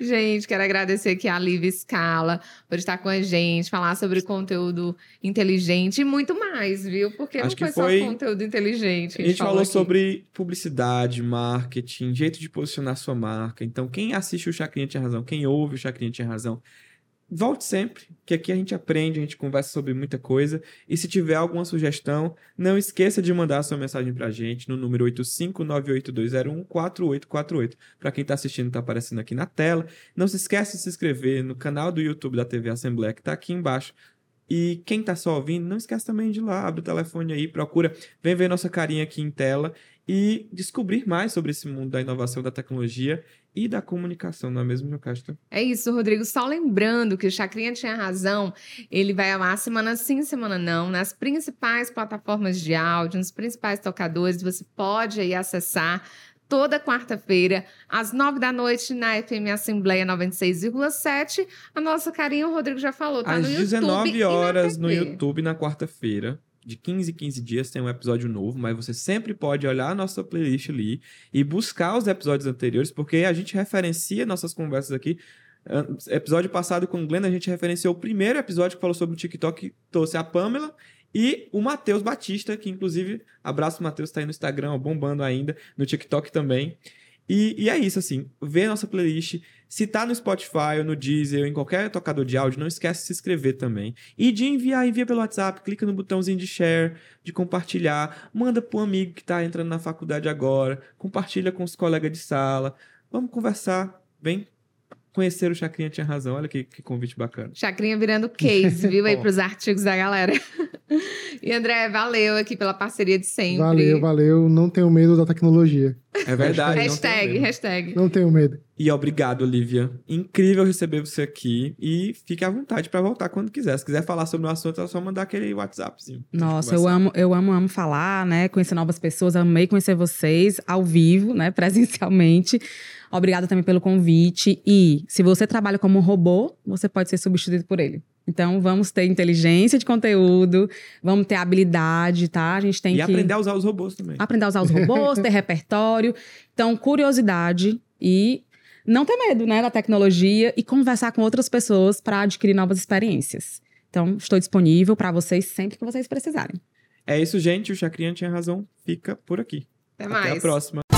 Gente, quero agradecer aqui a Liv Scala por estar com a gente, falar sobre conteúdo inteligente e muito mais, viu? Porque Acho não que foi, foi- só conteúdo inteligente. A gente falou aqui. sobre publicidade, marketing, jeito de posicionar sua marca. Então, quem assiste o Chacrinha tinha razão, quem ouve o Chacrinha tinha razão. Volte sempre, que aqui a gente aprende, a gente conversa sobre muita coisa. E se tiver alguma sugestão, não esqueça de mandar a sua mensagem pra gente no número 85982014848. Para quem tá assistindo, tá aparecendo aqui na tela. Não se esqueça de se inscrever no canal do YouTube da TV Assembleia, que tá aqui embaixo. E quem tá só ouvindo, não esquece também de ir lá, abre o telefone aí, procura, vem ver nossa carinha aqui em tela e descobrir mais sobre esse mundo da inovação, da tecnologia e da comunicação, não é mesmo, Castro? É isso, Rodrigo. Só lembrando que o Chacrinha tinha razão. Ele vai ao ar semana sim, semana não, nas principais plataformas de áudio, nos principais tocadores. Você pode aí acessar toda quarta-feira, às nove da noite, na FM Assembleia 96,7. A nossa carinha, o Rodrigo já falou, tá Às no YouTube. 19 e na horas no. YouTube, na quarta-feira, de 15 em 15 dias, tem um episódio novo, mas você sempre pode olhar a nossa playlist ali e buscar os episódios anteriores, porque a gente referencia nossas conversas aqui. Episódio passado com o Glenn, a gente referenciou o primeiro episódio que falou sobre o TikTok, trouxe a Pamela e o Matheus Batista, que inclusive, abraço Matheus, tá aí no Instagram, ó, bombando ainda, no TikTok também. E, e é isso, assim, vê nossa playlist. Se tá no Spotify ou no Deezer ou em qualquer tocador de áudio, não esquece de se inscrever também. E de enviar, envia pelo WhatsApp, clica no botãozinho de share, de compartilhar, manda pro amigo que tá entrando na faculdade agora, compartilha com os colegas de sala. Vamos conversar, vem conhecer o Chacrinha Tinha Razão. Olha que, que convite bacana. Chacrinha virando case, viu, aí pros artigos da galera. e André, valeu aqui pela parceria de sempre. Valeu, valeu. Não tenho medo da tecnologia. É verdade. não Hashtag, medo. hashtag. Não tenho medo. E obrigado, Olivia. Incrível receber você aqui. E fique à vontade para voltar quando quiser. Se quiser falar sobre o assunto, é só mandar aquele WhatsAppzinho. Nossa, eu amo, eu amo, amo falar, né? Conhecer novas pessoas, amei conhecer vocês ao vivo, né? Presencialmente. Obrigada também pelo convite. E se você trabalha como um robô, você pode ser substituído por ele. Então, vamos ter inteligência de conteúdo, vamos ter habilidade, tá? A gente tem E que aprender a usar os robôs também. aprender a usar os robôs, ter repertório. Então, curiosidade e não ter medo, né, da tecnologia e conversar com outras pessoas para adquirir novas experiências. Então, estou disponível para vocês sempre que vocês precisarem. É isso, gente. O Chacrinha tinha razão. Fica por aqui. Até Até mais. a próxima.